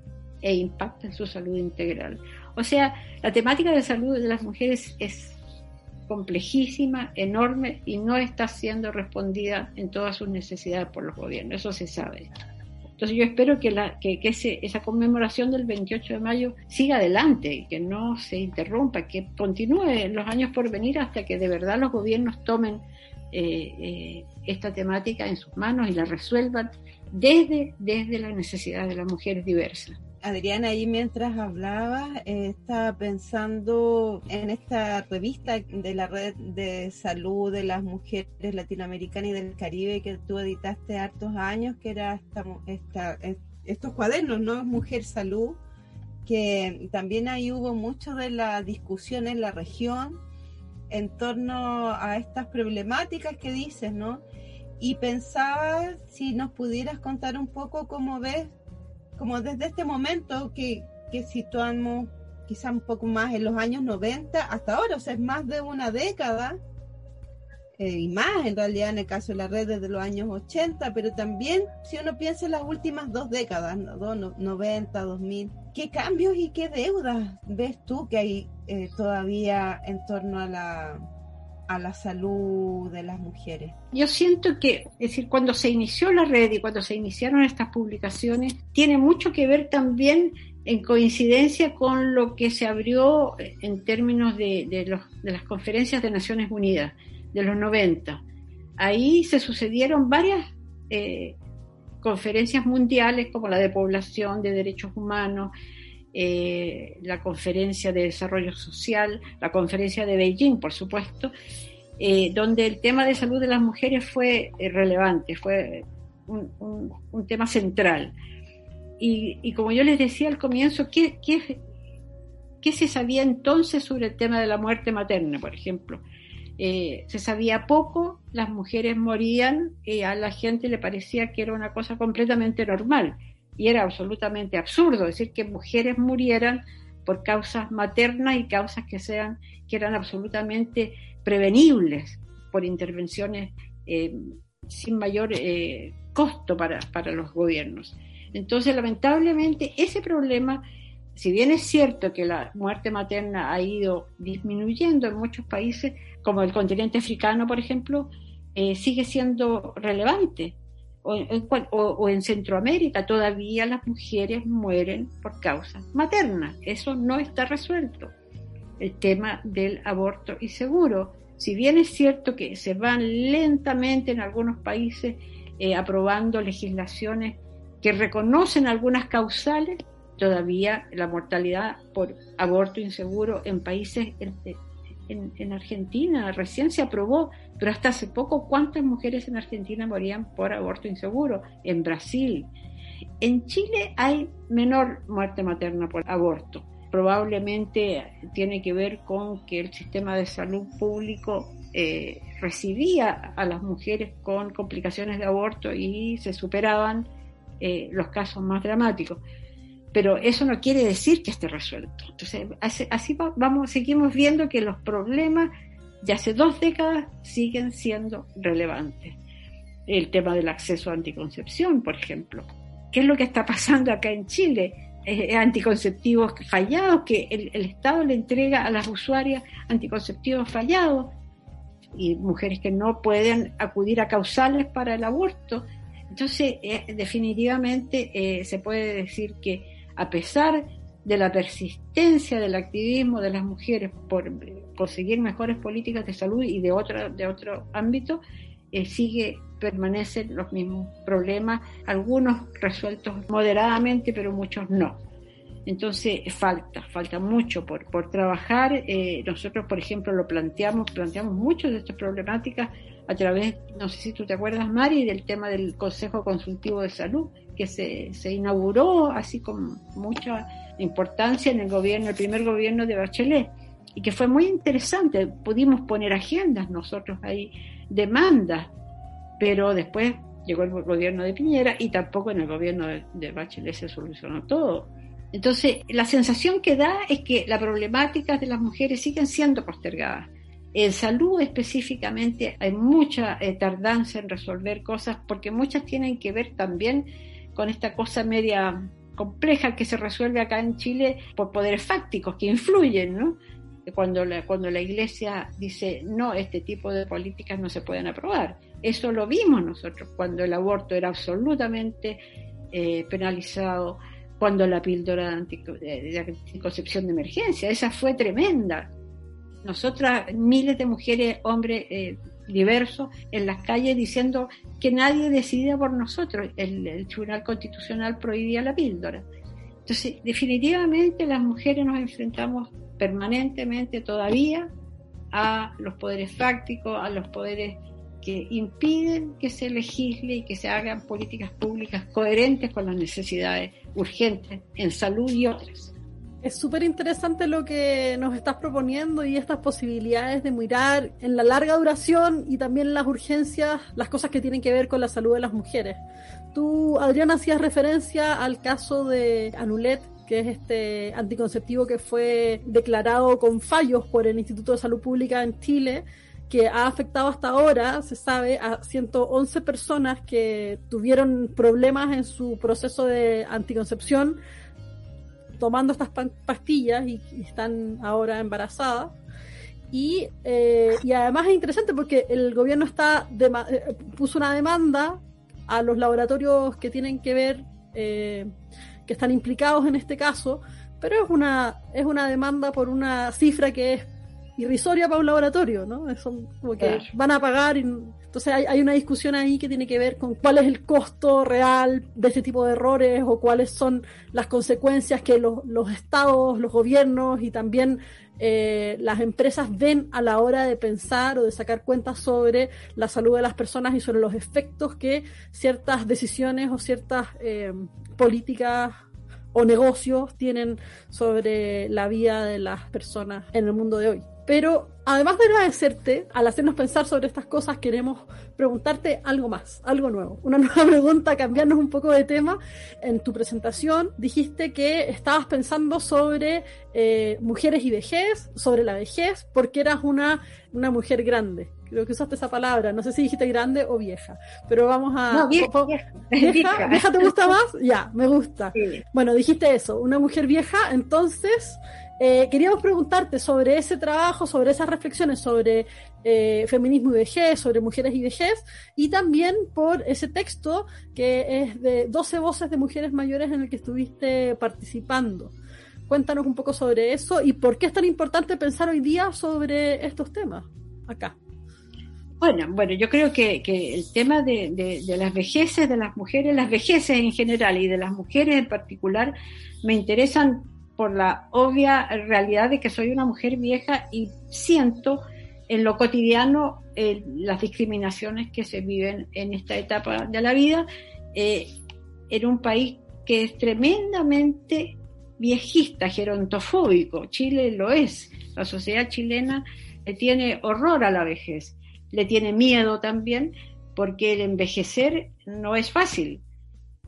e impacta en su salud integral. O sea, la temática de salud de las mujeres es complejísima, enorme y no está siendo respondida en todas sus necesidades por los gobiernos, eso se sabe. Entonces yo espero que, la, que, esa conmemoración del 28 de mayo siga adelante, que no se interrumpa, que continúe en los años por venir hasta que de verdad los gobiernos tomen eh, eh, esta temática en sus manos y la resuelvan desde, desde la necesidad de las mujeres diversas. Adriana, ahí mientras hablaba, eh, estaba pensando en esta revista de la Red de Salud de las Mujeres Latinoamericanas y del Caribe que tú editaste hartos años, que era esta, estos cuadernos, ¿no? Mujer Salud, que también ahí hubo mucho de la discusión en la región en torno a estas problemáticas que dices, ¿no? Y pensaba si nos pudieras contar un poco cómo ves como desde este momento que, que situamos quizá un poco más en los años 90 hasta ahora, o sea, es más de una década, eh, y más en realidad en el caso de la red desde los años 80, pero también si uno piensa en las últimas dos décadas, ¿no? 90, 2000, ¿qué cambios y qué deudas ves tú que hay eh, todavía en torno a la, a la salud de las mujeres. Yo siento que, es decir, cuando se inició la red y cuando se iniciaron estas publicaciones, tiene mucho que ver también en coincidencia con lo que se abrió en términos de, de, las conferencias de Naciones Unidas de los 90. Ahí se sucedieron varias eh, conferencias mundiales como la de población, de derechos humanos, eh, la conferencia de desarrollo social, la conferencia de Beijing, por supuesto, eh, donde el tema de salud de las mujeres fue eh, relevante, fue un, tema central. Y, como yo les decía al comienzo, ¿qué, qué, se sabía entonces sobre el tema de la muerte materna, por ejemplo? se sabía poco, las mujeres morían y a la gente le parecía que era una cosa completamente normal y era absolutamente absurdo decir que mujeres murieran por causas maternas y causas que sean que eran absolutamente prevenibles por intervenciones eh, sin mayor eh, costo para, para los gobiernos. Entonces, lamentablemente, ese problema, si bien es cierto que la muerte materna ha ido disminuyendo en muchos países, como el continente africano, por ejemplo, eh, sigue siendo relevante o en, Centroamérica todavía las mujeres mueren por causas maternas. Eso no está resuelto. El tema del aborto inseguro. Si bien es cierto que se van lentamente en algunos países eh, aprobando legislaciones que reconocen algunas causales, todavía la mortalidad por aborto inseguro en países en, Argentina recién se aprobó, pero hasta hace poco, ¿cuántas mujeres en Argentina morían por aborto inseguro? En Brasil. En Chile hay menor muerte materna por aborto. Probablemente tiene que ver con que el sistema de salud público eh, recibía a las mujeres con complicaciones de aborto y se superaban eh, los casos más dramáticos pero eso no quiere decir que esté resuelto. Entonces, así, vamos, seguimos viendo que los problemas de hace dos décadas siguen siendo relevantes. El tema del acceso a anticoncepción, por ejemplo. ¿Qué es lo que está pasando acá en Chile? anticonceptivos fallados, que el, Estado le entrega a las usuarias anticonceptivos fallados y mujeres que no pueden acudir a causales para el aborto. Entonces, eh, definitivamente eh, se puede decir que a pesar de la persistencia del activismo de las mujeres por conseguir mejores políticas de salud y de otro, de ámbito, eh, sigue, permanecen los mismos problemas, algunos resueltos moderadamente, pero muchos no. Entonces falta, falta mucho por, por trabajar. Eh, nosotros, por ejemplo, lo planteamos, planteamos muchas de estas problemáticas a través, no sé si tú te acuerdas, Mari, del tema del Consejo Consultivo de Salud, que se, se inauguró así con mucha importancia en el gobierno, el primer gobierno de Bachelet, y que fue muy interesante. Pudimos poner agendas nosotros ahí, demandas, pero después llegó el gobierno de Piñera y tampoco en el gobierno de, Bachelet se solucionó todo. Entonces, la sensación que da es que las problemáticas de las mujeres siguen siendo postergadas. En salud específicamente hay mucha eh, tardanza en resolver cosas porque muchas tienen que ver también con esta cosa media compleja que se resuelve acá en Chile por poderes fácticos que influyen, ¿no? Cuando la, cuando la Iglesia dice, no, este tipo de políticas no se pueden aprobar. Eso lo vimos nosotros cuando el aborto era absolutamente eh, penalizado, cuando la píldora de anticoncepción de emergencia, esa fue tremenda. Nosotras, miles de mujeres, hombres, eh, diversos en las calles diciendo que nadie decide por nosotros. El, Tribunal Constitucional prohibía la píldora. Entonces, definitivamente las mujeres nos enfrentamos permanentemente todavía a los poderes fácticos, a los poderes que impiden que se legisle y que se hagan políticas públicas coherentes con las necesidades urgentes en salud y otras. Es súper interesante lo que nos estás proponiendo y estas posibilidades de mirar en la larga duración y también las urgencias, las cosas que tienen que ver con la salud de las mujeres. Tú, Adrián, hacías referencia al caso de Anulet, que es este anticonceptivo que fue declarado con fallos por el Instituto de Salud Pública en Chile, que ha afectado hasta ahora, se sabe, a 111 personas que tuvieron problemas en su proceso de anticoncepción tomando estas pastillas y, están ahora embarazadas. Y, eh, y, además es interesante porque el gobierno está eh, puso una demanda a los laboratorios que tienen que ver, eh, que están implicados en este caso, pero es una, es una demanda por una cifra que es irrisoria para un laboratorio, ¿no? Son como que van a pagar y entonces hay, una discusión ahí que tiene que ver con cuál es el costo real de este tipo de errores o cuáles son las consecuencias que los, estados, los gobiernos y también eh, las empresas ven a la hora de pensar o de sacar cuentas sobre la salud de las personas y sobre los efectos que ciertas decisiones o ciertas eh, políticas o negocios tienen sobre la vida de las personas en el mundo de hoy. Pero además de agradecerte, al hacernos pensar sobre estas cosas, queremos preguntarte algo más, algo nuevo. Una nueva pregunta, cambiarnos un poco de tema. En tu presentación dijiste que estabas pensando sobre eh, mujeres y vejez, sobre la vejez, porque eras una, una mujer grande. Creo que usaste esa palabra. No sé si dijiste grande o vieja. Pero vamos a. No, vieja. ¿Vieja? ¿Vieja, te gusta más? Ya, me gusta. Bueno, dijiste eso. Una mujer vieja. Entonces, eh, queríamos preguntarte sobre ese trabajo, sobre esas reflexiones sobre eh, feminismo y vejez, sobre mujeres y vejez, y también por ese texto que es de 12 voces de mujeres mayores en el que estuviste participando. Cuéntanos un poco sobre eso y por qué es tan importante pensar hoy día sobre estos temas acá. Bueno, bueno, yo creo que, el tema de, de, las vejeces de las mujeres, las vejeces en general y de las mujeres en particular, me interesan por la obvia realidad de que soy una mujer vieja y siento en lo cotidiano eh, las discriminaciones que se viven en esta etapa de la vida eh, en un país que es tremendamente viejista, gerontofóbico. Chile lo es. La sociedad chilena le tiene horror a la vejez, le tiene miedo también porque el envejecer no es fácil.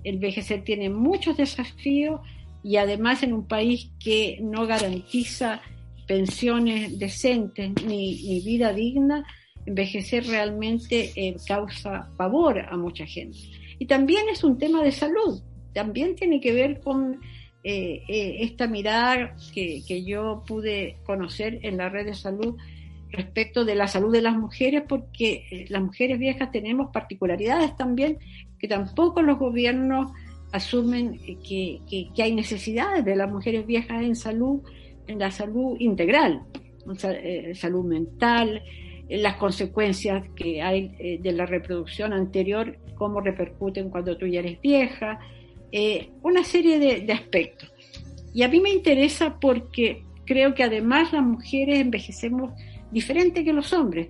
El envejecer tiene muchos desafíos, y además en un país que no garantiza pensiones decentes ni, vida digna, envejecer realmente eh, causa pavor a mucha gente. Y también es un tema de salud, también tiene que ver con eh, eh, esta mirada que, que, yo pude conocer en la red de salud respecto de la salud de las mujeres, porque las mujeres viejas tenemos particularidades también que tampoco los gobiernos asumen que, que, hay necesidades de las mujeres viejas en salud, en la salud integral, en salud mental, en las consecuencias que hay de la reproducción anterior, cómo repercuten cuando tú ya eres vieja, una serie de, de aspectos. Y a mí me interesa porque creo que además las mujeres envejecemos diferente que los hombres.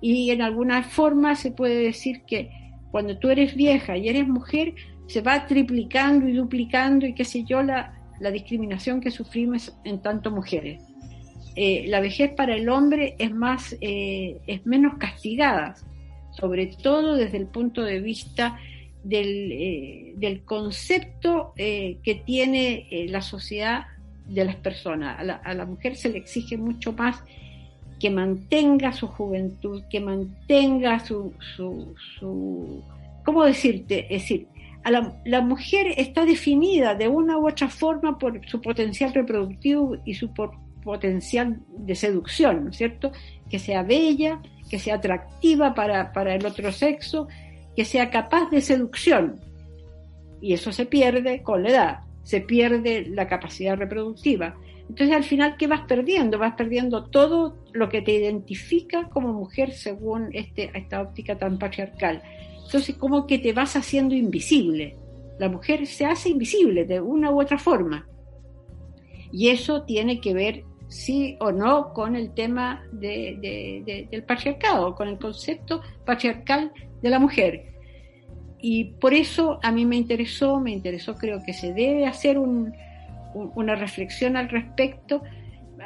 Y en alguna forma se puede decir que cuando tú eres vieja y eres mujer, se va triplicando y duplicando y qué sé yo, la, la discriminación que sufrimos en tanto mujeres. Eh, la vejez para el hombre es más, eh, es menos castigada, sobre todo desde el punto de vista del, eh, del concepto que tiene la sociedad de las personas. A la, a la, mujer se le exige mucho más que mantenga su juventud, que mantenga su, su, su ¿cómo decirte? Es decir, la, mujer está definida de una u otra forma por su potencial reproductivo y su potencial de seducción, ¿no es cierto? Que sea bella, que sea atractiva para, para el otro sexo, que sea capaz de seducción. Y eso se pierde con la edad, se pierde la capacidad reproductiva. Entonces al final, ¿qué vas perdiendo? Vas perdiendo todo lo que te identifica como mujer según este, esta óptica tan patriarcal. Entonces, como que te vas haciendo invisible. La mujer se hace invisible de una u otra forma. Y eso tiene que ver, sí o no, con el tema del patriarcado, con el concepto patriarcal de la mujer. Y por eso a mí me interesó, me interesó, creo que se debe hacer una reflexión al respecto.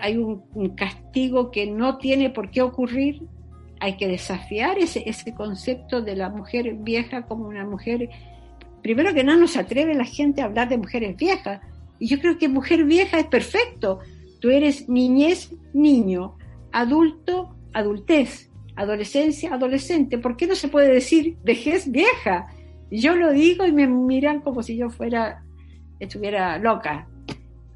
Hay un castigo que no tiene por qué ocurrir, hay que desafiar ese, concepto de la mujer vieja como una mujer. Primero que nada, no se atreve la gente a hablar de mujeres viejas. Y yo creo que mujer vieja es perfecto. Tú eres niñez, niño, adulto, adultez, adolescencia, adolescente. ¿Por qué no se puede decir vejez vieja? Yo lo digo y me miran como si yo fuera, estuviera loca.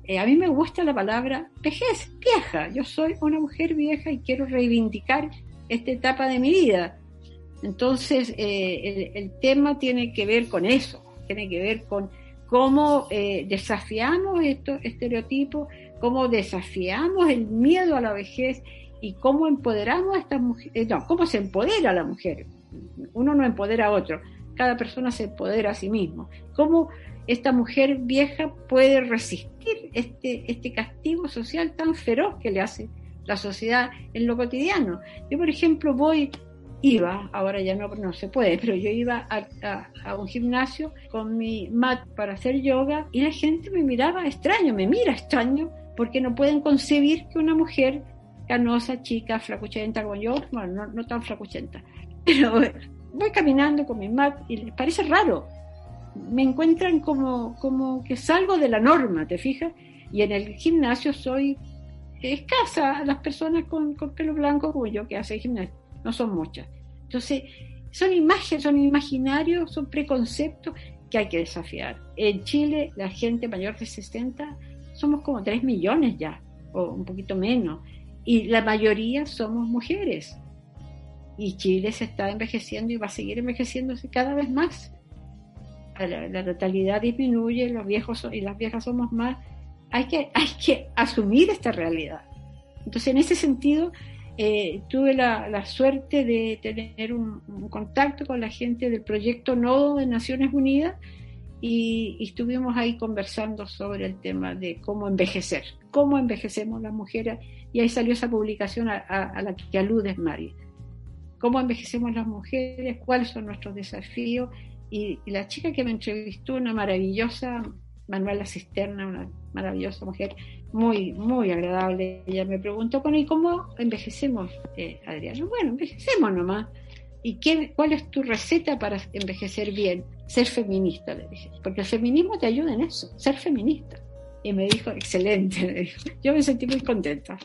Eh, a mí me gusta la palabra vejez vieja. Yo soy una mujer vieja y quiero reivindicar esta etapa de mi vida. Entonces, eh, el, tema tiene que ver con eso, tiene que ver con cómo eh, desafiamos estos estereotipos, cómo desafiamos el miedo a la vejez y cómo empoderamos a estas mujeres, eh, no, cómo se empodera a la mujer. Uno no empodera a otro, cada persona se empodera a sí mismo. Cómo esta mujer vieja puede resistir este, este castigo social tan feroz que le hace la sociedad en lo cotidiano. Yo, por ejemplo, voy, iba, ahora ya no, no se puede, pero yo iba a, un gimnasio con mi mat para hacer yoga y la gente me miraba extraño, me mira extraño, porque no pueden concebir que una mujer canosa, chica, flacuchenta como yo, bueno, no, no tan flacuchenta, pero voy caminando con mi mat y les parece raro. Me encuentran como, como que salgo de la norma, ¿te fijas? Y en el gimnasio soy escasa las personas con, pelo blanco como yo que hacen gimnasia, no son muchas. Entonces, son imágenes, son imaginarios, son preconceptos que hay que desafiar. En Chile, la gente mayor de 60 somos como 3 millones ya, o un poquito menos, y la mayoría somos mujeres. Y Chile se está envejeciendo y va a seguir envejeciéndose cada vez más. La, la natalidad disminuye, los viejos y las viejas somos más hay que, hay que asumir esta realidad. Entonces, en ese sentido, eh, tuve la, suerte de tener un, contacto con la gente del proyecto Nodo de Naciones Unidas y, estuvimos ahí conversando sobre el tema de cómo envejecer, cómo envejecemos las mujeres, y ahí salió esa publicación a, la que aludes, Mari. Cómo envejecemos las mujeres, cuáles son nuestros desafíos, y, y la chica que me entrevistó, una maravillosa Manuela Cisterna, una maravillosa mujer, muy, muy agradable. Ella me preguntó, bueno, ¿y cómo envejecemos, eh? Bueno, envejecemos nomás. ¿Y qué, cuál es tu receta para envejecer bien? Ser feminista, le dije. Porque el feminismo te ayuda en eso, ser feminista. Y me dijo, excelente. Yo me sentí muy contenta.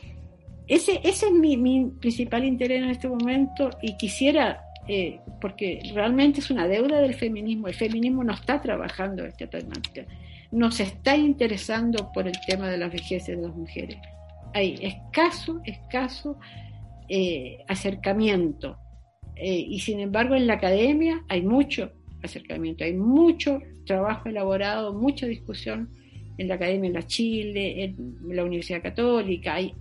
Ese, ese es mi, mi principal interés en este momento y quisiera eh, porque realmente es una deuda del feminismo. El feminismo no está trabajando esta temática nos está interesando por el tema de la vejez de las mujeres. Hay escaso, escaso eh, acercamiento. Eh, y sin embargo en la academia hay mucho. acercamiento. Hay mucho trabajo elaborado, mucha discusión en la Academia de la Chile, en la Universidad Católica, hay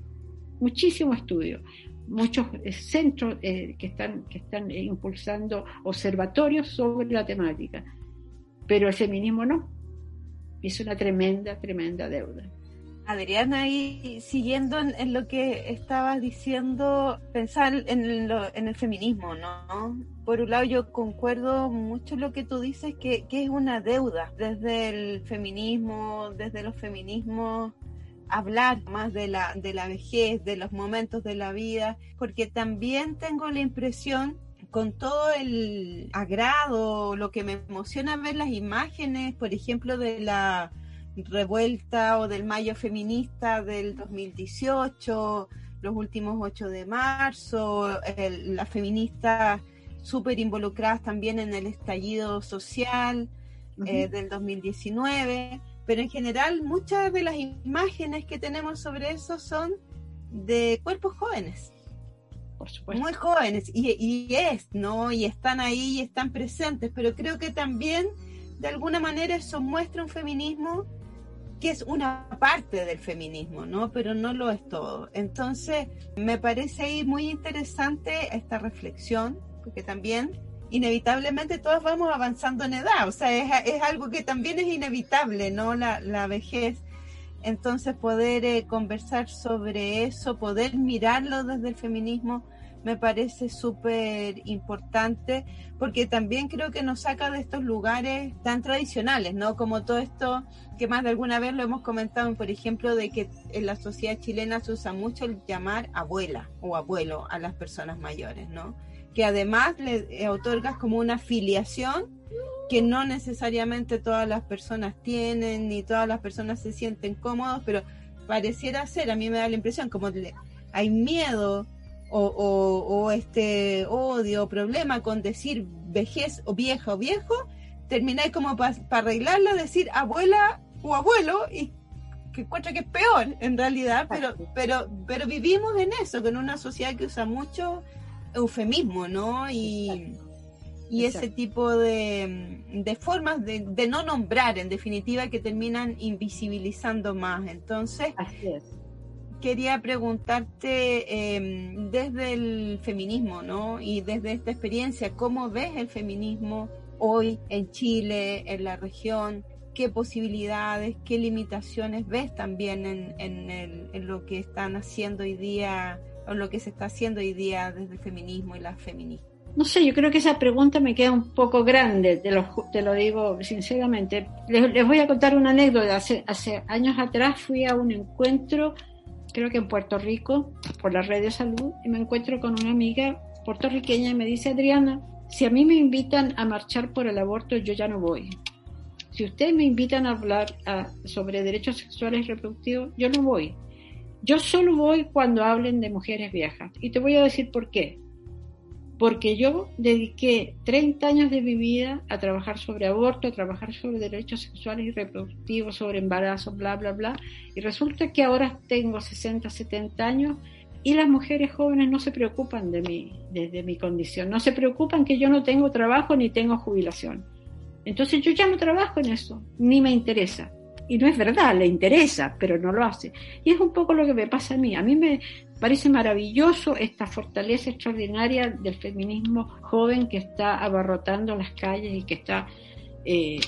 muchísimo estudio, muchos eh, centros que están, que están impulsando observatorios sobre la temática, pero el feminismo no. Es una tremenda, tremenda deuda. Adriana, y siguiendo en, lo que estabas diciendo, pensar en, en, el feminismo, ¿no? Por un lado, yo concuerdo mucho lo que tú dices, que, que es una deuda desde el feminismo, desde los feminismos hablar más de la, de la vejez, de los momentos de la vida, porque también tengo la impresión con todo el agrado, lo que me emociona ver las imágenes, por ejemplo, de la revuelta o del mayo feminista del 2018, los últimos 8 de marzo, las feministas súper involucradas también en el estallido social eh, del 2019, pero en general muchas de las imágenes que tenemos sobre eso son de cuerpos jóvenes. Muy jóvenes, y, es, ¿no? Y están ahí y están presentes, pero creo que también de alguna manera eso muestra un feminismo que es una parte del feminismo, ¿no? Pero no lo es todo. Entonces, me parece ahí muy interesante esta reflexión, porque también inevitablemente todos vamos avanzando en edad, o sea, es, algo que también es inevitable, ¿no? La, la vejez. Entonces, poder eh, conversar sobre eso, poder mirarlo desde el feminismo, me parece súper importante porque también creo que nos saca de estos lugares tan tradicionales, ¿no? Como todo esto que más de alguna vez lo hemos comentado, por ejemplo, de que en la sociedad chilena se usa mucho el llamar abuela o abuelo a las personas mayores, ¿no? Que además le otorgas como una filiación que no necesariamente todas las personas tienen, ni todas las personas se sienten cómodos, pero pareciera ser, a mí me da la impresión, como hay miedo o, este odio o problema con decir vejez o vieja o viejo, termináis como para arreglarla, decir abuela o abuelo y que encuentra que es peor en realidad, pero, pero, pero vivimos en eso, con una sociedad que usa mucho eufemismo, ¿no? Y, y ese tipo de, de formas de, de, no nombrar, en definitiva, que terminan invisibilizando más. Entonces, Así es quería preguntarte em, desde el feminismo, ¿no? Y desde esta experiencia, ¿cómo ves el feminismo hoy en Chile, en la región? ¿Qué posibilidades, qué limitaciones ves también en, en, lo que están haciendo hoy día, o lo que se está haciendo hoy día desde el feminismo y las feministas? No sé, yo creo que esa pregunta me queda un poco grande, te lo, te lo digo sinceramente. Les, voy a contar una anécdota. Hace, hace años atrás fui a un encuentro creo que en Puerto Rico, por la red de salud, y me encuentro con una amiga puertorriqueña y me dice, Adriana, si a mí me invitan a marchar por el aborto, yo ya no voy. Si ustedes me invitan a hablar sobre derechos sexuales y reproductivos, yo no voy. Yo solo voy cuando hablen de mujeres viejas. Y te voy a decir por qué porque yo dediqué 30 años de mi vida a trabajar sobre aborto, a trabajar sobre derechos sexuales y reproductivos, sobre embarazo, bla, bla, bla, y resulta que ahora tengo 60, 70 años y las mujeres jóvenes no se preocupan de mi, de, mi condición, no se preocupan que yo no tengo trabajo ni tengo jubilación. Entonces yo ya no trabajo en eso, ni me interesa. Y no es verdad, le interesa, pero no lo hace. Y es un poco lo que me pasa a mí. A mí me, parece maravilloso esta fortaleza extraordinaria del feminismo joven que está abarrotando las calles y que está eh,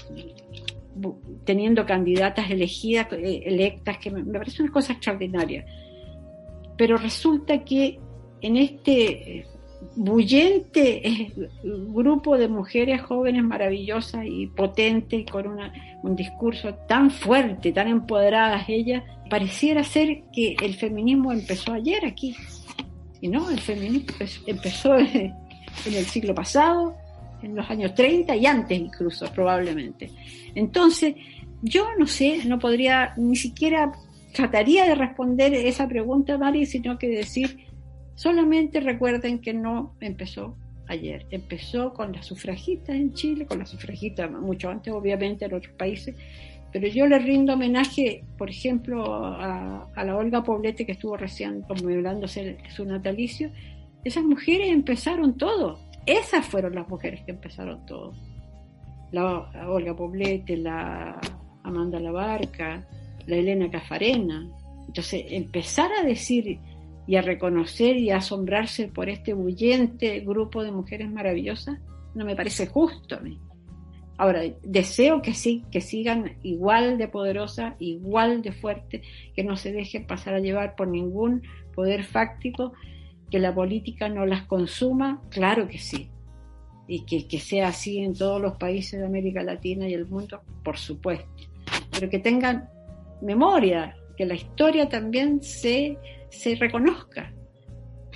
teniendo candidatas elegidas, eh, electas, que me, parece una cosa extraordinaria. Pero resulta que en este bullente grupo de mujeres jóvenes maravillosas y potentes, con un discurso tan fuerte, tan empoderadas ellas, pareciera ser que el feminismo empezó ayer aquí. Y no, el feminismo empezó en el siglo pasado, en los años 30 y antes incluso, probablemente. Entonces, yo no sé, no podría, ni siquiera trataría de responder esa pregunta, Mari, sino que decir, solamente recuerden que no empezó ayer, empezó con las sufragistas en Chile, con las sufragistas mucho antes, obviamente, en otros países, pero yo le rindo homenaje, por ejemplo, a, la Olga Poblete, que estuvo recién conmemorándose su natalicio. Esas mujeres empezaron todo. Esas fueron las mujeres que empezaron todo. la Olga Poblete, la Amanda Labarca, la Elena Cafarena. Entonces, empezar a decir y a reconocer y a asombrarse por este bullente grupo de mujeres maravillosas, no me parece justo a mí. Ahora, deseo que sí, que sigan igual de poderosas, igual de fuertes, que no se dejen pasar a llevar por ningún poder fáctico, que la política no las consuma, claro que sí. Y que, que sea así en todos los países de América Latina y el mundo, por supuesto. Pero que tengan memoria, que la historia también se, se reconozca.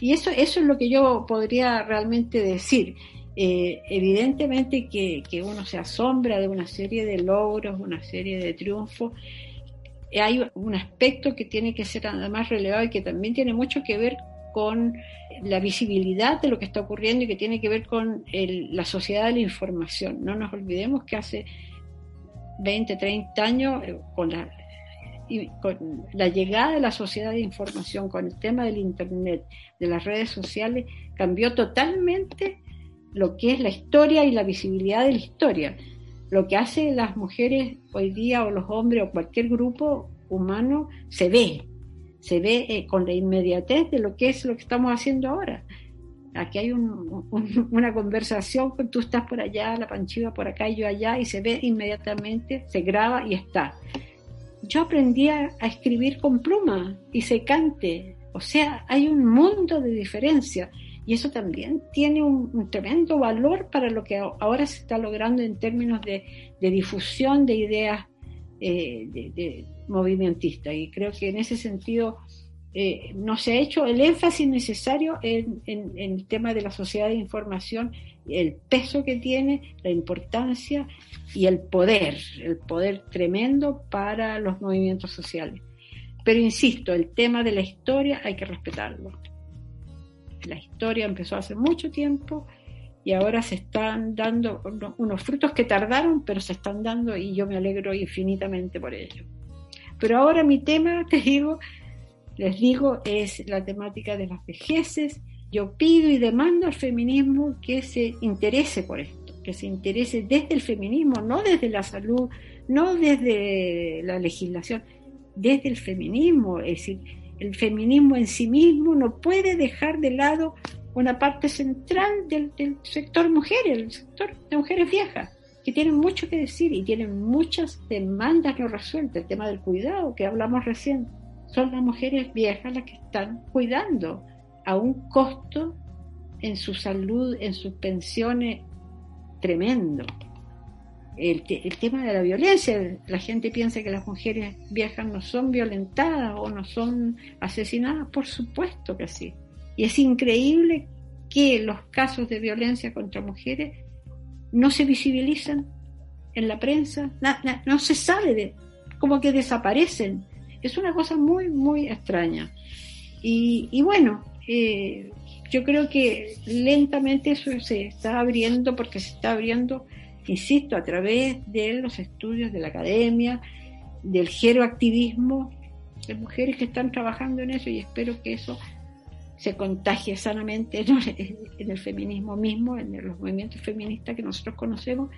Y eso, eso es lo que yo podría realmente decir. Eh, evidentemente que, uno se asombra de una serie de logros, una serie de triunfos. Hay un aspecto que tiene que ser además relevado y que también tiene mucho que ver con la visibilidad de lo que está ocurriendo y que tiene que ver con el, la sociedad de la información. No nos olvidemos que hace 20, 30 años, eh, con la, con la llegada de la sociedad de información, con el tema del Internet, de las redes sociales, cambió totalmente lo que es la historia y la visibilidad de la historia. Lo que hacen las mujeres hoy día o los hombres o cualquier grupo humano se ve, se ve eh, con la inmediatez de lo que es lo que estamos haciendo ahora. Aquí hay una conversación, tú estás por allá, la panchiva por acá y yo allá, y se ve inmediatamente, se graba y está. Yo aprendí a, a escribir con pluma y se cante, o sea, hay un mundo de diferencia y eso también tiene un, tremendo valor para lo que ahora se está logrando en términos de, difusión de ideas eh, de, movimentistas. Y creo que en ese sentido eh, no se ha hecho el énfasis necesario en, el tema de la sociedad de información, el peso que tiene, la importancia y el poder, el poder tremendo para los movimientos sociales. Pero insisto, el tema de la historia hay que respetarlo la historia empezó hace mucho tiempo y ahora se están dando unos frutos que tardaron, pero se están dando y yo me alegro infinitamente por ello. Pero ahora mi tema, te digo, les digo, es la temática de las vejeces. Yo pido y demando al feminismo que se interese por esto, que se interese desde el feminismo, no desde la salud, no desde la legislación, desde el feminismo, es decir, el feminismo en sí mismo no puede dejar de lado una parte central del, sector mujeres, el sector de mujeres viejas, que tienen mucho que decir y tienen muchas demandas no resueltas. El tema del cuidado que hablamos recién, son las mujeres viejas las que están cuidando a un costo en su salud, en sus pensiones tremendo el, tema de la violencia. La gente piensa que las mujeres viejas no son violentadas o no son asesinadas. Por supuesto que sí. Y es increíble que los casos de violencia contra mujeres no se visibilizan en la prensa, no se sabe de, como que desaparecen. Es una cosa muy, muy extraña. Y, bueno, eh, yo creo que lentamente eso se está abriendo porque se está abriendo insisto, a través de los estudios de la academia, del geroactivismo, de mujeres que están trabajando en eso y espero que eso se contagie sanamente en el feminismo mismo, en los movimientos feministas que nosotros conocemos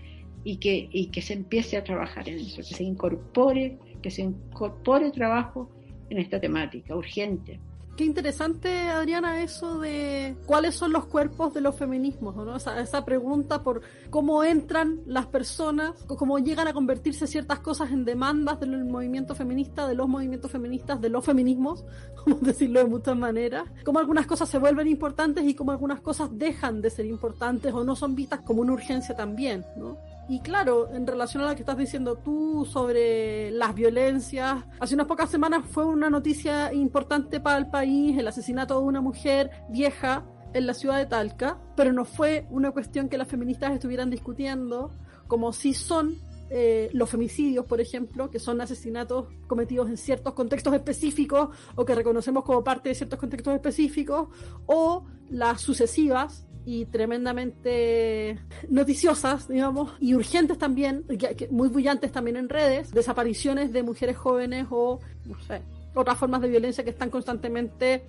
y que, y que se empiece a trabajar en eso, que se incorpore, que se incorpore trabajo en esta temática urgente. Qué interesante, Adriana, eso de cuáles son los cuerpos de los feminismos, ¿no? Esa, pregunta por cómo entran las personas, cómo llegan a convertirse ciertas cosas en demandas del movimiento feminista, de los movimientos feministas, de los feminismos, como decirlo de muchas maneras, cómo algunas cosas se vuelven importantes y cómo algunas cosas dejan de ser importantes o no son vistas como una urgencia también, ¿no? Y claro, en relación a lo que estás diciendo tú sobre las violencias, hace unas pocas semanas fue una noticia importante para el país, el asesinato de una mujer vieja en la ciudad de Talca, pero no fue una cuestión que las feministas estuvieran discutiendo, como si son eh, los femicidios, por ejemplo, que son asesinatos cometidos en ciertos contextos específicos o que reconocemos como parte de ciertos contextos específicos, o las sucesivas y tremendamente noticiosas, digamos, y urgentes también, muy brillantes también en redes, desapariciones de mujeres jóvenes o, no sé, otras formas de violencia que están constantemente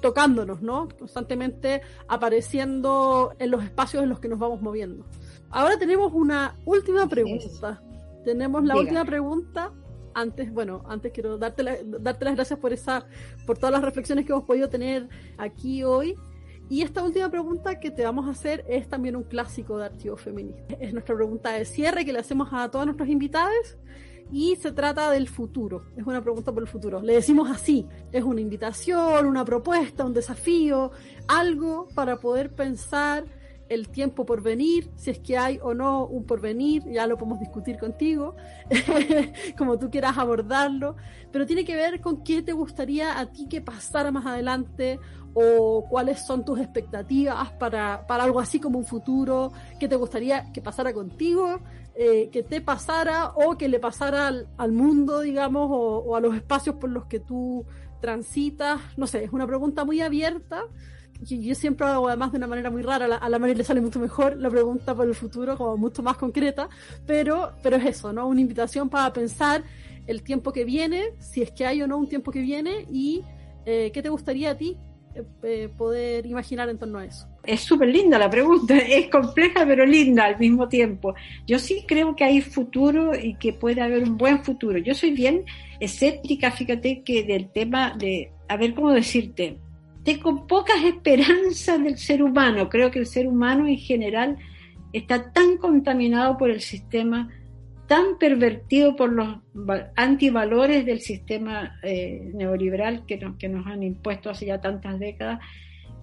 tocándonos, ¿no? Constantemente apareciendo en los espacios en los que nos vamos moviendo. ahora tenemos una última pregunta. Tenemos la última pregunta. Antes, bueno, antes quiero darte, darte las gracias por esa, por todas las reflexiones que hemos podido tener aquí hoy. Y esta última pregunta que te vamos a hacer es también un clásico de Archivo Feminista. Es nuestra pregunta de cierre que le hacemos a todos nuestros invitados y se trata del futuro. Es una pregunta por el futuro. Le decimos así, es una invitación, una propuesta, un desafío, algo para poder pensar el tiempo por venir, si es que hay o no un porvenir, ya lo podemos discutir contigo, como tú quieras abordarlo, pero tiene que ver con qué te gustaría a ti que pasara más adelante o cuáles son tus expectativas para, para algo así como un futuro, qué te gustaría que pasara contigo, eh, que te pasara o que le pasara al, mundo, digamos, o, o a los espacios por los que tú transitas. No sé, es una pregunta muy abierta yo siempre hago además de una manera muy rara, a la, a le sale mucho mejor la pregunta para el futuro, como mucho más concreta, pero, pero es eso, ¿no? Una invitación para pensar el tiempo que viene, si es que hay o no un tiempo que viene, y eh, qué te gustaría a ti eh, eh, poder imaginar en torno a eso. Es súper linda la pregunta, es compleja pero linda al mismo tiempo. Yo sí creo que hay futuro y que puede haber un buen futuro. Yo soy bien escéptica, fíjate que del tema de, a ver cómo decirte, tengo pocas esperanzas del ser humano. Creo que el ser humano en general está tan contaminado por el sistema, tan pervertido por los antivalores del sistema eh, neoliberal que nos, que nos han impuesto hace ya tantas décadas,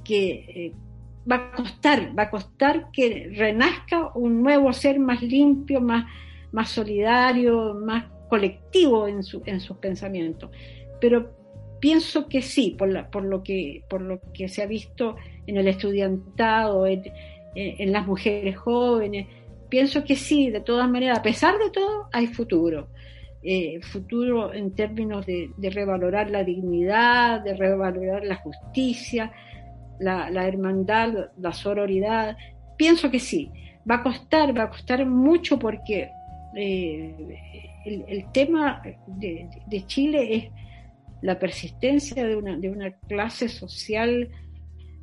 que eh, va a costar, va a costar que renazca un nuevo ser más limpio, más, más solidario, más colectivo en, su, en sus pensamientos. Pero pienso que sí, por, por, lo que, por lo que se ha visto en el estudiantado, en, las mujeres jóvenes. Pienso que sí, de todas maneras, a pesar de todo, hay futuro. Eh, futuro en términos de, revalorar la dignidad, de revalorar la justicia, la, hermandad, la sororidad. Pienso que sí. Va a costar, va a costar mucho porque eh, el, tema de Chile es la persistencia de una, de una clase social,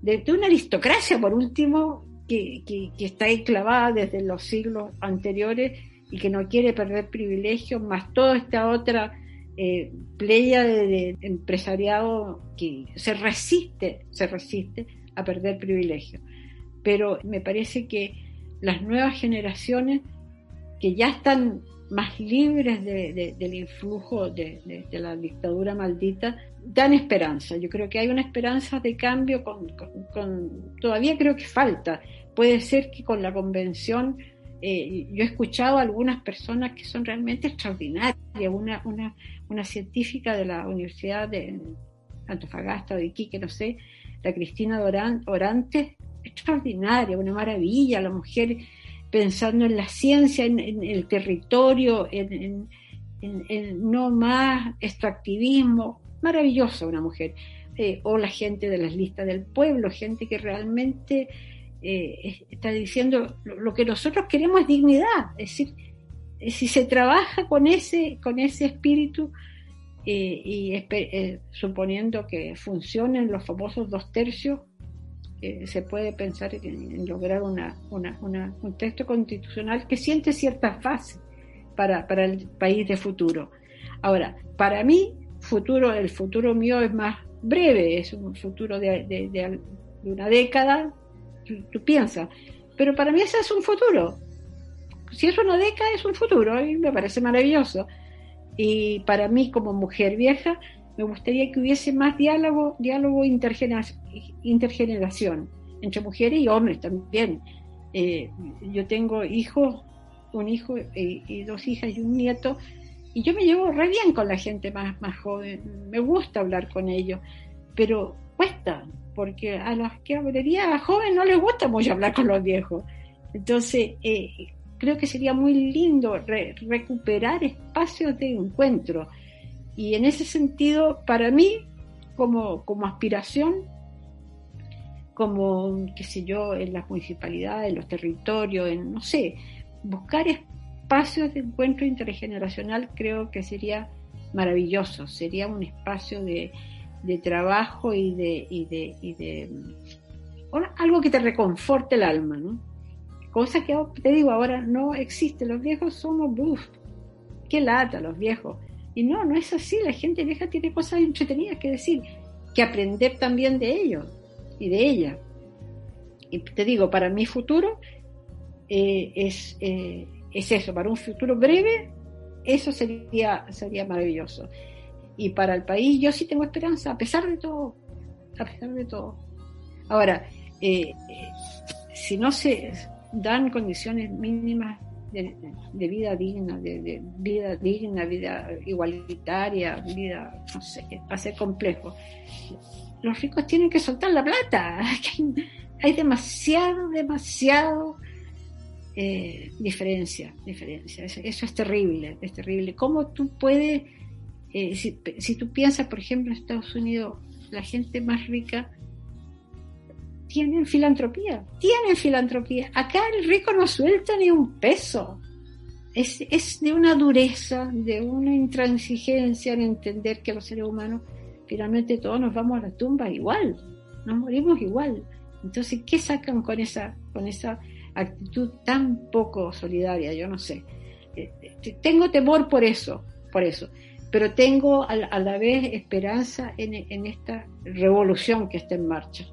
de, una aristocracia, por último, que, que, está enclavada desde los siglos anteriores y que no quiere perder privilegios, más toda esta otra eh, playa de, empresariado que se resiste, se resiste a perder privilegios. Pero me parece que las nuevas generaciones que ya están más libres del influjo de, la dictadura maldita, dan esperanza. Yo creo que hay una esperanza de cambio con, todavía creo que falta. Puede ser que con la convención, eh, yo he escuchado a algunas personas que son realmente extraordinarias, una, una, una científica de la Universidad de Antofagasta o de Iquique, no sé, la Cristina Orante, extraordinaria, una maravilla, la mujer pensando en la ciencia, en, el territorio, en, no más extractivismo. Maravillosa una mujer. Eh, o la gente de las listas del pueblo, gente que realmente eh, está diciendo lo, que nosotros queremos es dignidad. Es decir, eh, si se trabaja con ese, con ese espíritu y suponiendo que funcionen los famosos dos tercios, se puede pensar en, lograr una, un texto constitucional que siente cierta fase para, el país de futuro. Ahora, para mí, futuro, el futuro mío es más breve, es un futuro de, una década, tú, piensas, pero para mí ese es un futuro. Si es una década, es un futuro, y me parece maravilloso. Y para mí, como mujer vieja, me gustaría que hubiese más diálogo, diálogo intergeneración entre mujeres y hombres también. Eh, yo tengo hijos, un hijo y, dos hijas y un nieto, y yo me llevo re bien con la gente más, más joven, me gusta hablar con ellos, pero cuesta, porque a los que hablaría joven no les gusta mucho hablar con los viejos. Entonces, eh, creo que sería muy lindo recuperar espacios de encuentro y en ese sentido, para mí, como, como aspiración, como, qué sé yo, en las municipalidades, en los territorios, en, no sé, buscar espacios de encuentro intergeneracional creo que sería maravilloso, sería un espacio de, de trabajo y de, y de, y de algo que te reconforte el alma, ¿no? cosa que te digo ahora no existe. Los viejos somos, uff, qué lata los viejos. Y no, no es así. La gente vieja tiene cosas entretenidas que decir, que aprender también de ellos y de ella. Y te digo, para mi futuro eh, es, eh, es eso, para un futuro breve, eso sería, sería maravilloso. Y para el país yo sí tengo esperanza, a pesar de todo, a pesar de todo. Ahora, eh, si no se dan condiciones mínimas de, vida digna, de, vida digna, vida igualitaria, vida, no sé, va a ser complejo. Los ricos tienen que soltar la plata. Hay demasiado, demasiado eh, diferencia, diferencia. Eso, es terrible, es terrible. ¿Cómo tú puedes, eh, si, si tú piensas, por ejemplo, en Estados Unidos, la gente más rica tienen filantropía, tienen filantropía. Acá el rico no suelta ni un peso. Es, es de una dureza, de una intransigencia en entender que los seres humanos finalmente todos nos vamos a la tumba igual, nos morimos igual. Entonces, ¿qué sacan con esa, con esa actitud tan poco solidaria? Yo no sé. Eh, eh, tengo temor por eso, por eso, pero tengo a, la vez esperanza en, en esta revolución que está en marcha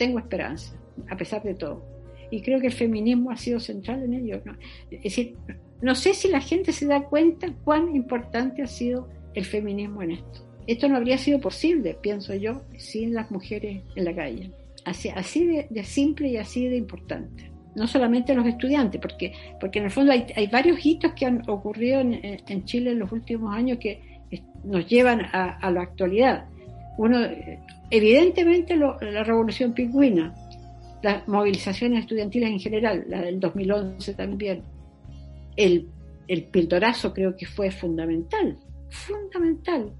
tengo esperanza, a pesar de todo. Y creo que el feminismo ha sido central en ello. ¿no? Es decir, no sé si la gente se da cuenta cuán importante ha sido el feminismo en esto. Esto no habría sido posible, pienso yo, sin las mujeres en la calle. Así, de, simple y así de importante. No solamente los estudiantes, porque, porque en el fondo hay, varios hitos que han ocurrido en, en, Chile en los últimos años que nos llevan a, a la actualidad. Uno, evidentemente la revolución pingüina, las movilizaciones estudiantiles en general, la del 2011 también, el, el pildorazo creo que fue fundamental, fundamental,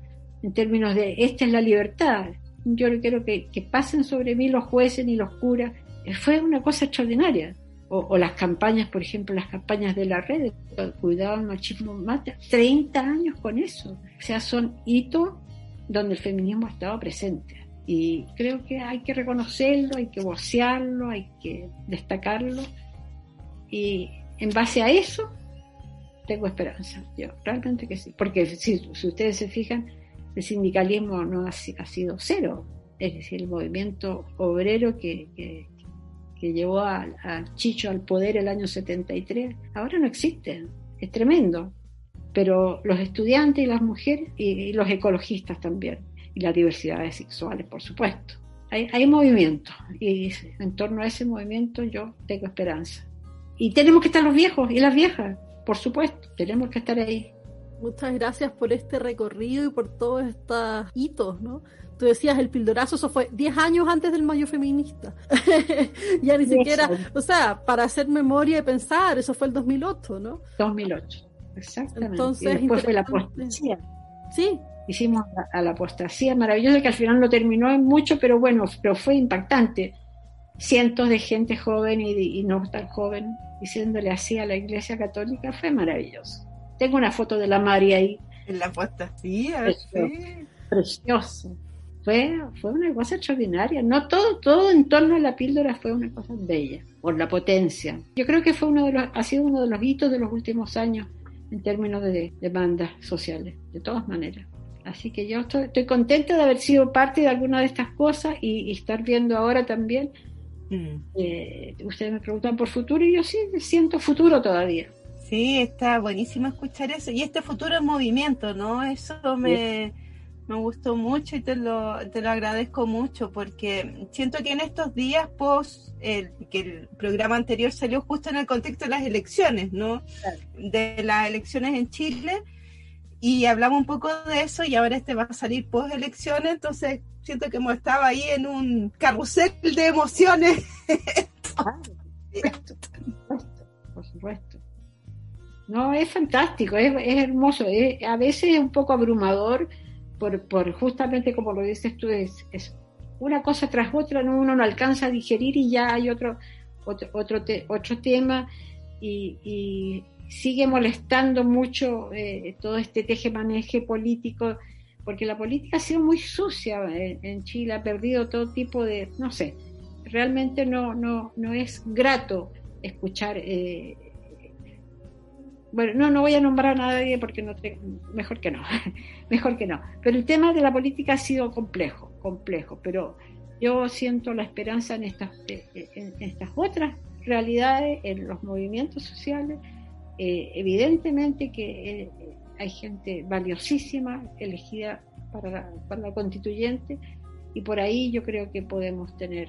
en términos de esta es la libertad, yo no quiero que, que pasen sobre mí los jueces ni los curas, eh, fue una cosa extraordinaria. O, las campañas, por ejemplo, las campañas de la red, cuidado al machismo mata, 30 años con eso. O sea, son hitos donde el feminismo ha estado presente. Y creo que hay que reconocerlo, hay que vocearlo, hay que destacarlo. Y en base a eso, tengo esperanza. Yo realmente que sí. Porque si, ustedes se fijan, el sindicalismo no ha, sido cero. Es decir, el movimiento obrero que, que, llevó a, Chicho al poder el año 73, ahora no existe. Es tremendo. Pero los estudiantes y las mujeres y los ecologistas también y las diversidades sexuales, por supuesto. Hay, hay movimiento y en torno a ese movimiento yo tengo esperanza. Y tenemos que estar los viejos y las viejas, por supuesto, tenemos que estar ahí. Muchas gracias por este recorrido y por todos estos hitos, ¿no? Tú decías el pildorazo, eso fue 10 años antes del mayo feminista. ya ni siquiera, o sea, para hacer memoria y pensar, eso fue el 2008, ¿no? 2008, exactamente. Entonces, y después fue la poesía. Sí, hicimos a, la apostasía maravillosa que al final no terminó en mucho, pero bueno, pero fue impactante. Cientos de gente joven y, no tan joven diciéndole así a la Iglesia Católica fue maravilloso. Tengo una foto de la María ahí. En la apostasía, precioso, precioso. Fue, fue una cosa extraordinaria. No todo, todo en torno a la píldora fue una cosa bella, por la potencia. Yo creo que fue uno de los, ha sido uno de los hitos de los últimos años en términos de demandas sociales, de todas maneras. Así que yo estoy, estoy, contenta de haber sido parte de alguna de estas cosas y, estar viendo ahora también. Mm. Eh, ustedes me preguntan por futuro y yo sí siento futuro todavía. Sí, está buenísimo escuchar eso. Y este futuro en movimiento, ¿no? Eso me, me gustó mucho y te lo, te lo agradezco mucho porque siento que en estos días, post el, que el programa anterior salió justo en el contexto de las elecciones, ¿no? De las elecciones en Chile y hablamos un poco de eso y ahora este va a salir post elecciones, entonces siento que hemos estado ahí en un carrusel de emociones. por supuesto. No, es fantástico, es, hermoso, a veces es un poco abrumador por, por justamente como lo dices tú, es, es una cosa tras otra, no, uno no alcanza a digerir y ya hay otro, otro, otro, otro tema y sigue molestando mucho eh, todo este teje-maneje político, porque la política ha sido muy sucia en, Chile, ha perdido todo tipo de, no sé, realmente no, no, no es grato escuchar bueno, no, no voy a nombrar a nadie porque no mejor que no, mejor que no. Pero el tema de la política ha sido complejo, complejo, pero yo siento la esperanza en estas, en estas otras realidades, en los movimientos sociales. Eh, evidentemente que eh, hay gente valiosísima elegida para la, constituyente y por ahí yo creo que podemos tener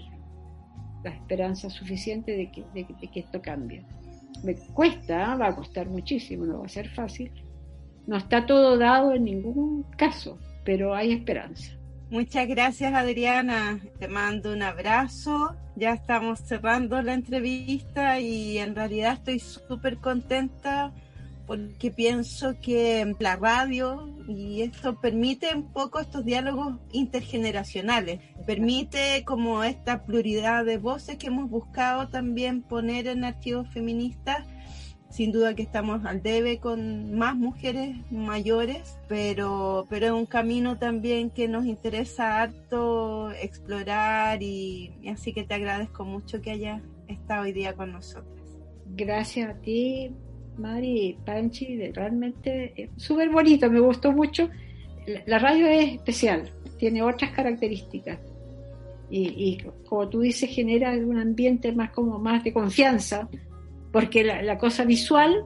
la esperanza suficiente de que, de que esto cambie me cuesta, va a costar muchísimo, no va a ser fácil. No está todo dado en ningún caso, pero hay esperanza. Muchas gracias Adriana, te mando un abrazo. Ya estamos cerrando la entrevista y en realidad estoy súper contenta porque pienso que la radio y esto permite un poco estos diálogos intergeneracionales, permite como esta pluralidad de voces que hemos buscado también poner en archivos feministas. Sin duda que estamos al debe con más mujeres mayores, pero, pero es un camino también que nos interesa harto explorar y, y así que te agradezco mucho que hayas estado hoy día con nosotros. Gracias a ti Mari Panchi, realmente eh, súper bonito, me gustó mucho. La, radio es especial, tiene otras características. Y, como tú dices, genera un ambiente más como más de confianza, porque la, cosa visual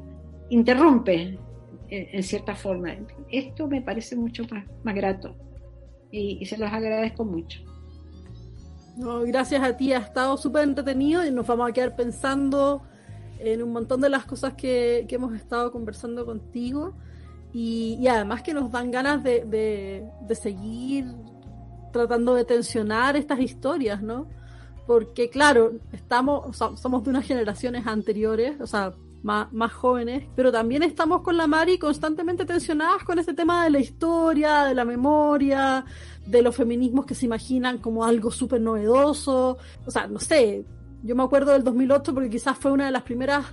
interrumpe en, cierta forma. Esto me parece mucho más, más grato y, se los agradezco mucho. gracias a ti, ha estado súper entretenido y nos vamos a quedar pensando en un montón de las cosas que, hemos estado conversando contigo y, además que nos dan ganas de, seguir tratando de tensionar estas historias, ¿no? Porque claro, estamos, somos de unas generaciones anteriores, o sea, más, más, jóvenes, pero también estamos con la Mari constantemente tensionadas con este tema de la historia, de la memoria, de los feminismos que se imaginan como algo súper novedoso. O sea, no sé, yo me acuerdo del 2008 porque quizás fue una de las primeras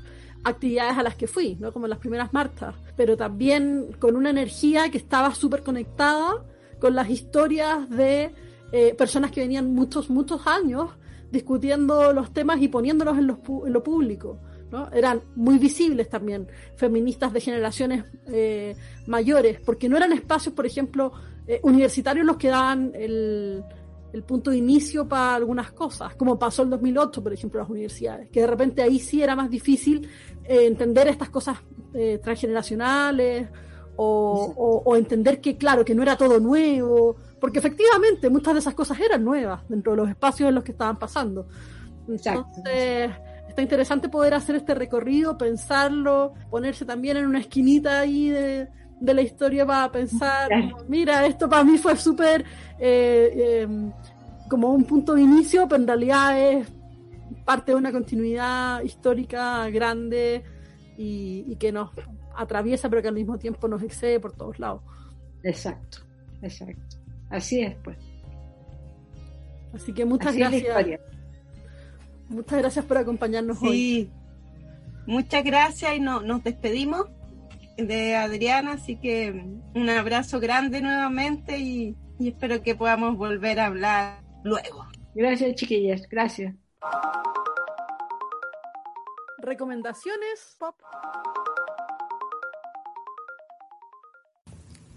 actividades a las que fui, ¿no? Como las primeras marchas, pero también con una energía que estaba súper conectada con las historias de eh, personas que venían muchos, muchos años discutiendo los temas y poniéndolos en, lo público. ¿no? Eran muy visibles también, feministas de generaciones eh, mayores, porque no eran espacios, por ejemplo, eh, universitarios los que daban el, punto de inicio para algunas cosas, como pasó el 2008, por ejemplo, en las universidades, que de repente ahí sí era más difícil eh, entender estas cosas eh, transgeneracionales o, entender que, claro, que no era todo nuevo, porque efectivamente muchas de esas cosas eran nuevas dentro de los espacios en los que estaban pasando. Entonces, está interesante poder hacer este recorrido, pensarlo, ponerse también en una esquinita ahí de, de la historia para pensar, mira, esto para mí fue súper eh, em, como un punto de inicio, pero en realidad es parte de una continuidad histórica grande y, que nos atraviesa, pero que al mismo tiempo nos excede por todos lados. Exacto, exacto. Así es, pues. Así que muchas gracias. Muchas gracias por acompañarnos hoy. Muchas gracias y no, nos despedimos de Adriana, así que un abrazo grande nuevamente y, espero que podamos volver a hablar luego. Gracias, chiquillas, gracias. Recomendaciones pop.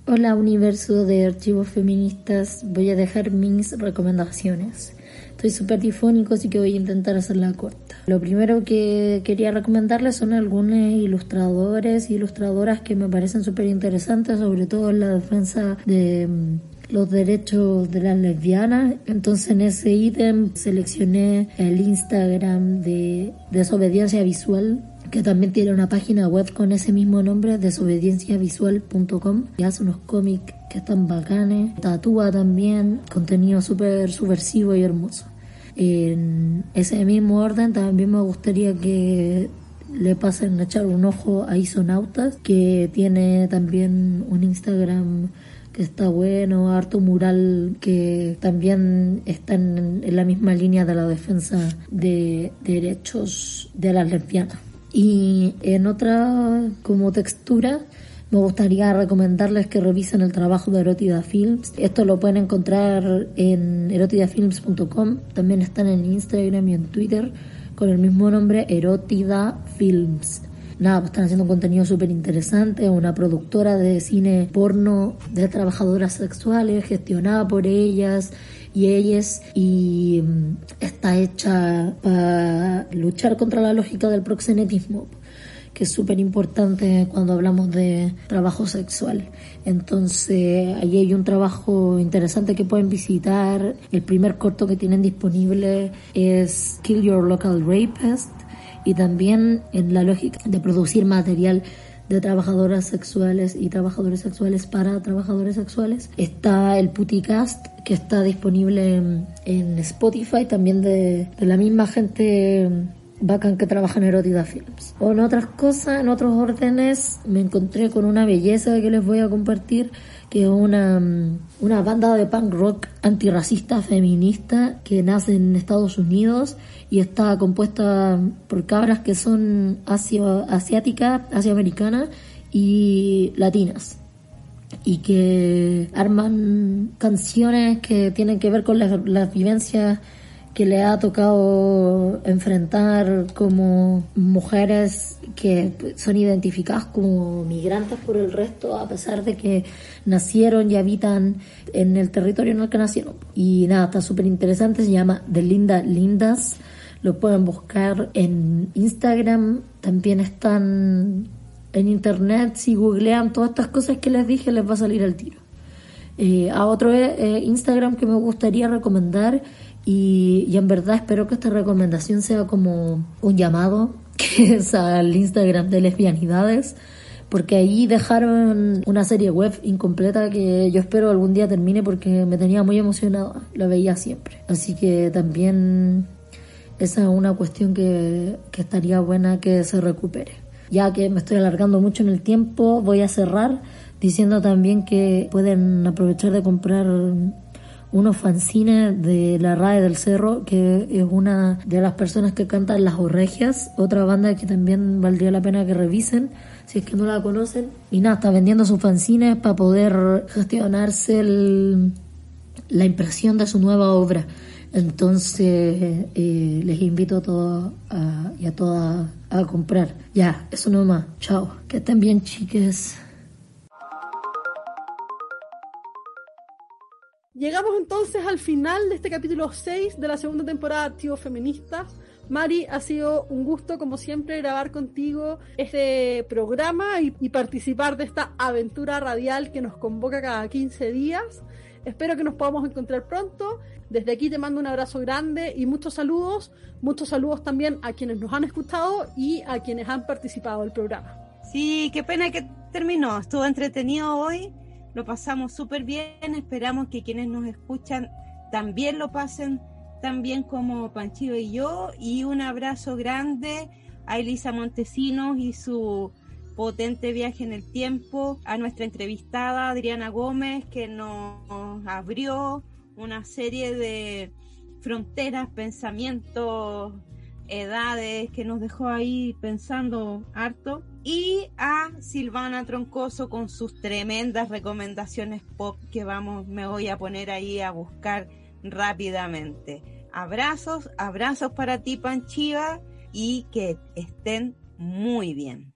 Hola universo de archivos feministas, voy a dejar mis recomendaciones. Estoy súper difónico, así que voy a intentar hacerla corta. Lo primero que quería recomendarles son algunos ilustradores y ilustradoras que me parecen súper interesantes, sobre todo en la defensa de mm, los derechos de las lesbianas. Entonces en ese ítem seleccioné el Instagram de Desobediencia Visual que también tiene una página web con ese mismo nombre, desobedienciavisual.com, y hace unos cómics que están bacanes, tatúa también, contenido súper subversivo y hermoso. En ese mismo orden también me gustaría que le pasen a echar un ojo a Isonautas, que tiene también un Instagram que está bueno, harto mural que también está en, en la misma línea de la defensa de derechos de las lesbianas. Y en otra como textura me gustaría recomendarles que revisen el trabajo de Erotida Films. Esto lo pueden encontrar en erotidafilms.com. También están en Instagram y en Twitter con el mismo nombre, Erótida Films. Nada, pues están haciendo un contenido súper interesante, una productora de cine porno de trabajadoras sexuales, gestionada por ellas y ellas, y mm, está hecha para luchar contra la lógica del proxenetismo que es súper importante cuando hablamos de trabajo sexual. Entonces, ahí hay un trabajo interesante que pueden visitar. El primer corto que tienen disponible es Kill Your Local Rapist y también en la lógica de producir material de trabajadoras sexuales y trabajadores sexuales para trabajadores sexuales. Está el Puticast, que está disponible en Spotify, también de, la misma gente bacán que trabaja en Erótida Films. O en otras cosas, en otros órdenes, me encontré con una belleza que les voy a compartir, que una, una banda de punk rock antirracista feminista que nace en Estados Unidos y está compuesta por cabras que son asio, asiáticas, y latinas. Y que arman canciones que tienen que ver con las, las vivencias que le ha tocado enfrentar como mujeres que son identificadas como migrantes por el resto, a pesar de que nacieron y habitan en el territorio en el que nacieron. Y nada, está súper interesante, se llama The Linda Lindas, lo pueden buscar en Instagram, también están en internet, si googlean todas estas cosas que les dije, les va a salir el tiro. Eh, a otro eh, Instagram que me gustaría recomendar y, en verdad espero que esta recomendación sea como un llamado, que es al Instagram de lesbianidades, porque ahí dejaron una serie web incompleta que yo espero algún día termine porque me tenía muy emocionada, lo veía siempre. Así que también esa es una cuestión que, que estaría buena que se recupere. Ya que me estoy alargando mucho en el tiempo, voy a cerrar diciendo también que pueden aprovechar de comprar unos fanzines de la RAE del Cerro, que es una de las personas que cantan Las Orregias, otra banda que también valdría la pena que revisen, si es que no la conocen. Y nada, está vendiendo sus fanzines para poder gestionarse la impresión de su nueva obra. Entonces, eh, les invito a todos y a todas a comprar. Ya, eso no más. Chao. Que estén bien, chiques. Llegamos entonces al final de este capítulo 6 de la segunda temporada Activos Feministas. Mari, ha sido un gusto, como siempre, grabar contigo este programa y, y, participar de esta aventura radial que nos convoca cada 15 días. Espero que nos podamos encontrar pronto. Desde aquí te mando un abrazo grande y muchos saludos. Muchos saludos también a quienes nos han escuchado y a quienes han participado del programa. Sí, qué pena que terminó. Estuvo entretenido hoy lo pasamos súper bien, esperamos que quienes nos escuchan también lo pasen tan bien como Panchito y yo, y un abrazo grande a Elisa Montesinos y su potente viaje en el tiempo, a nuestra entrevistada Adriana Gómez, que nos abrió una serie de fronteras, pensamientos, edades, que nos dejó ahí pensando harto y a Silvana Troncoso con sus tremendas recomendaciones pop que vamos, me voy a poner ahí a buscar rápidamente. Abrazos, abrazos para ti, Panchiva, y que estén muy bien.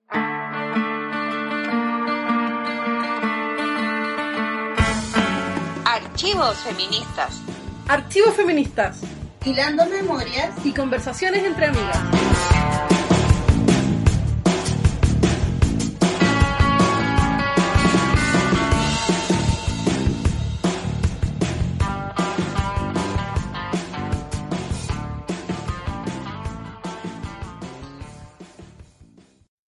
Archivos feministas. Archivos feministas. Hilando memorias y conversaciones entre amigas.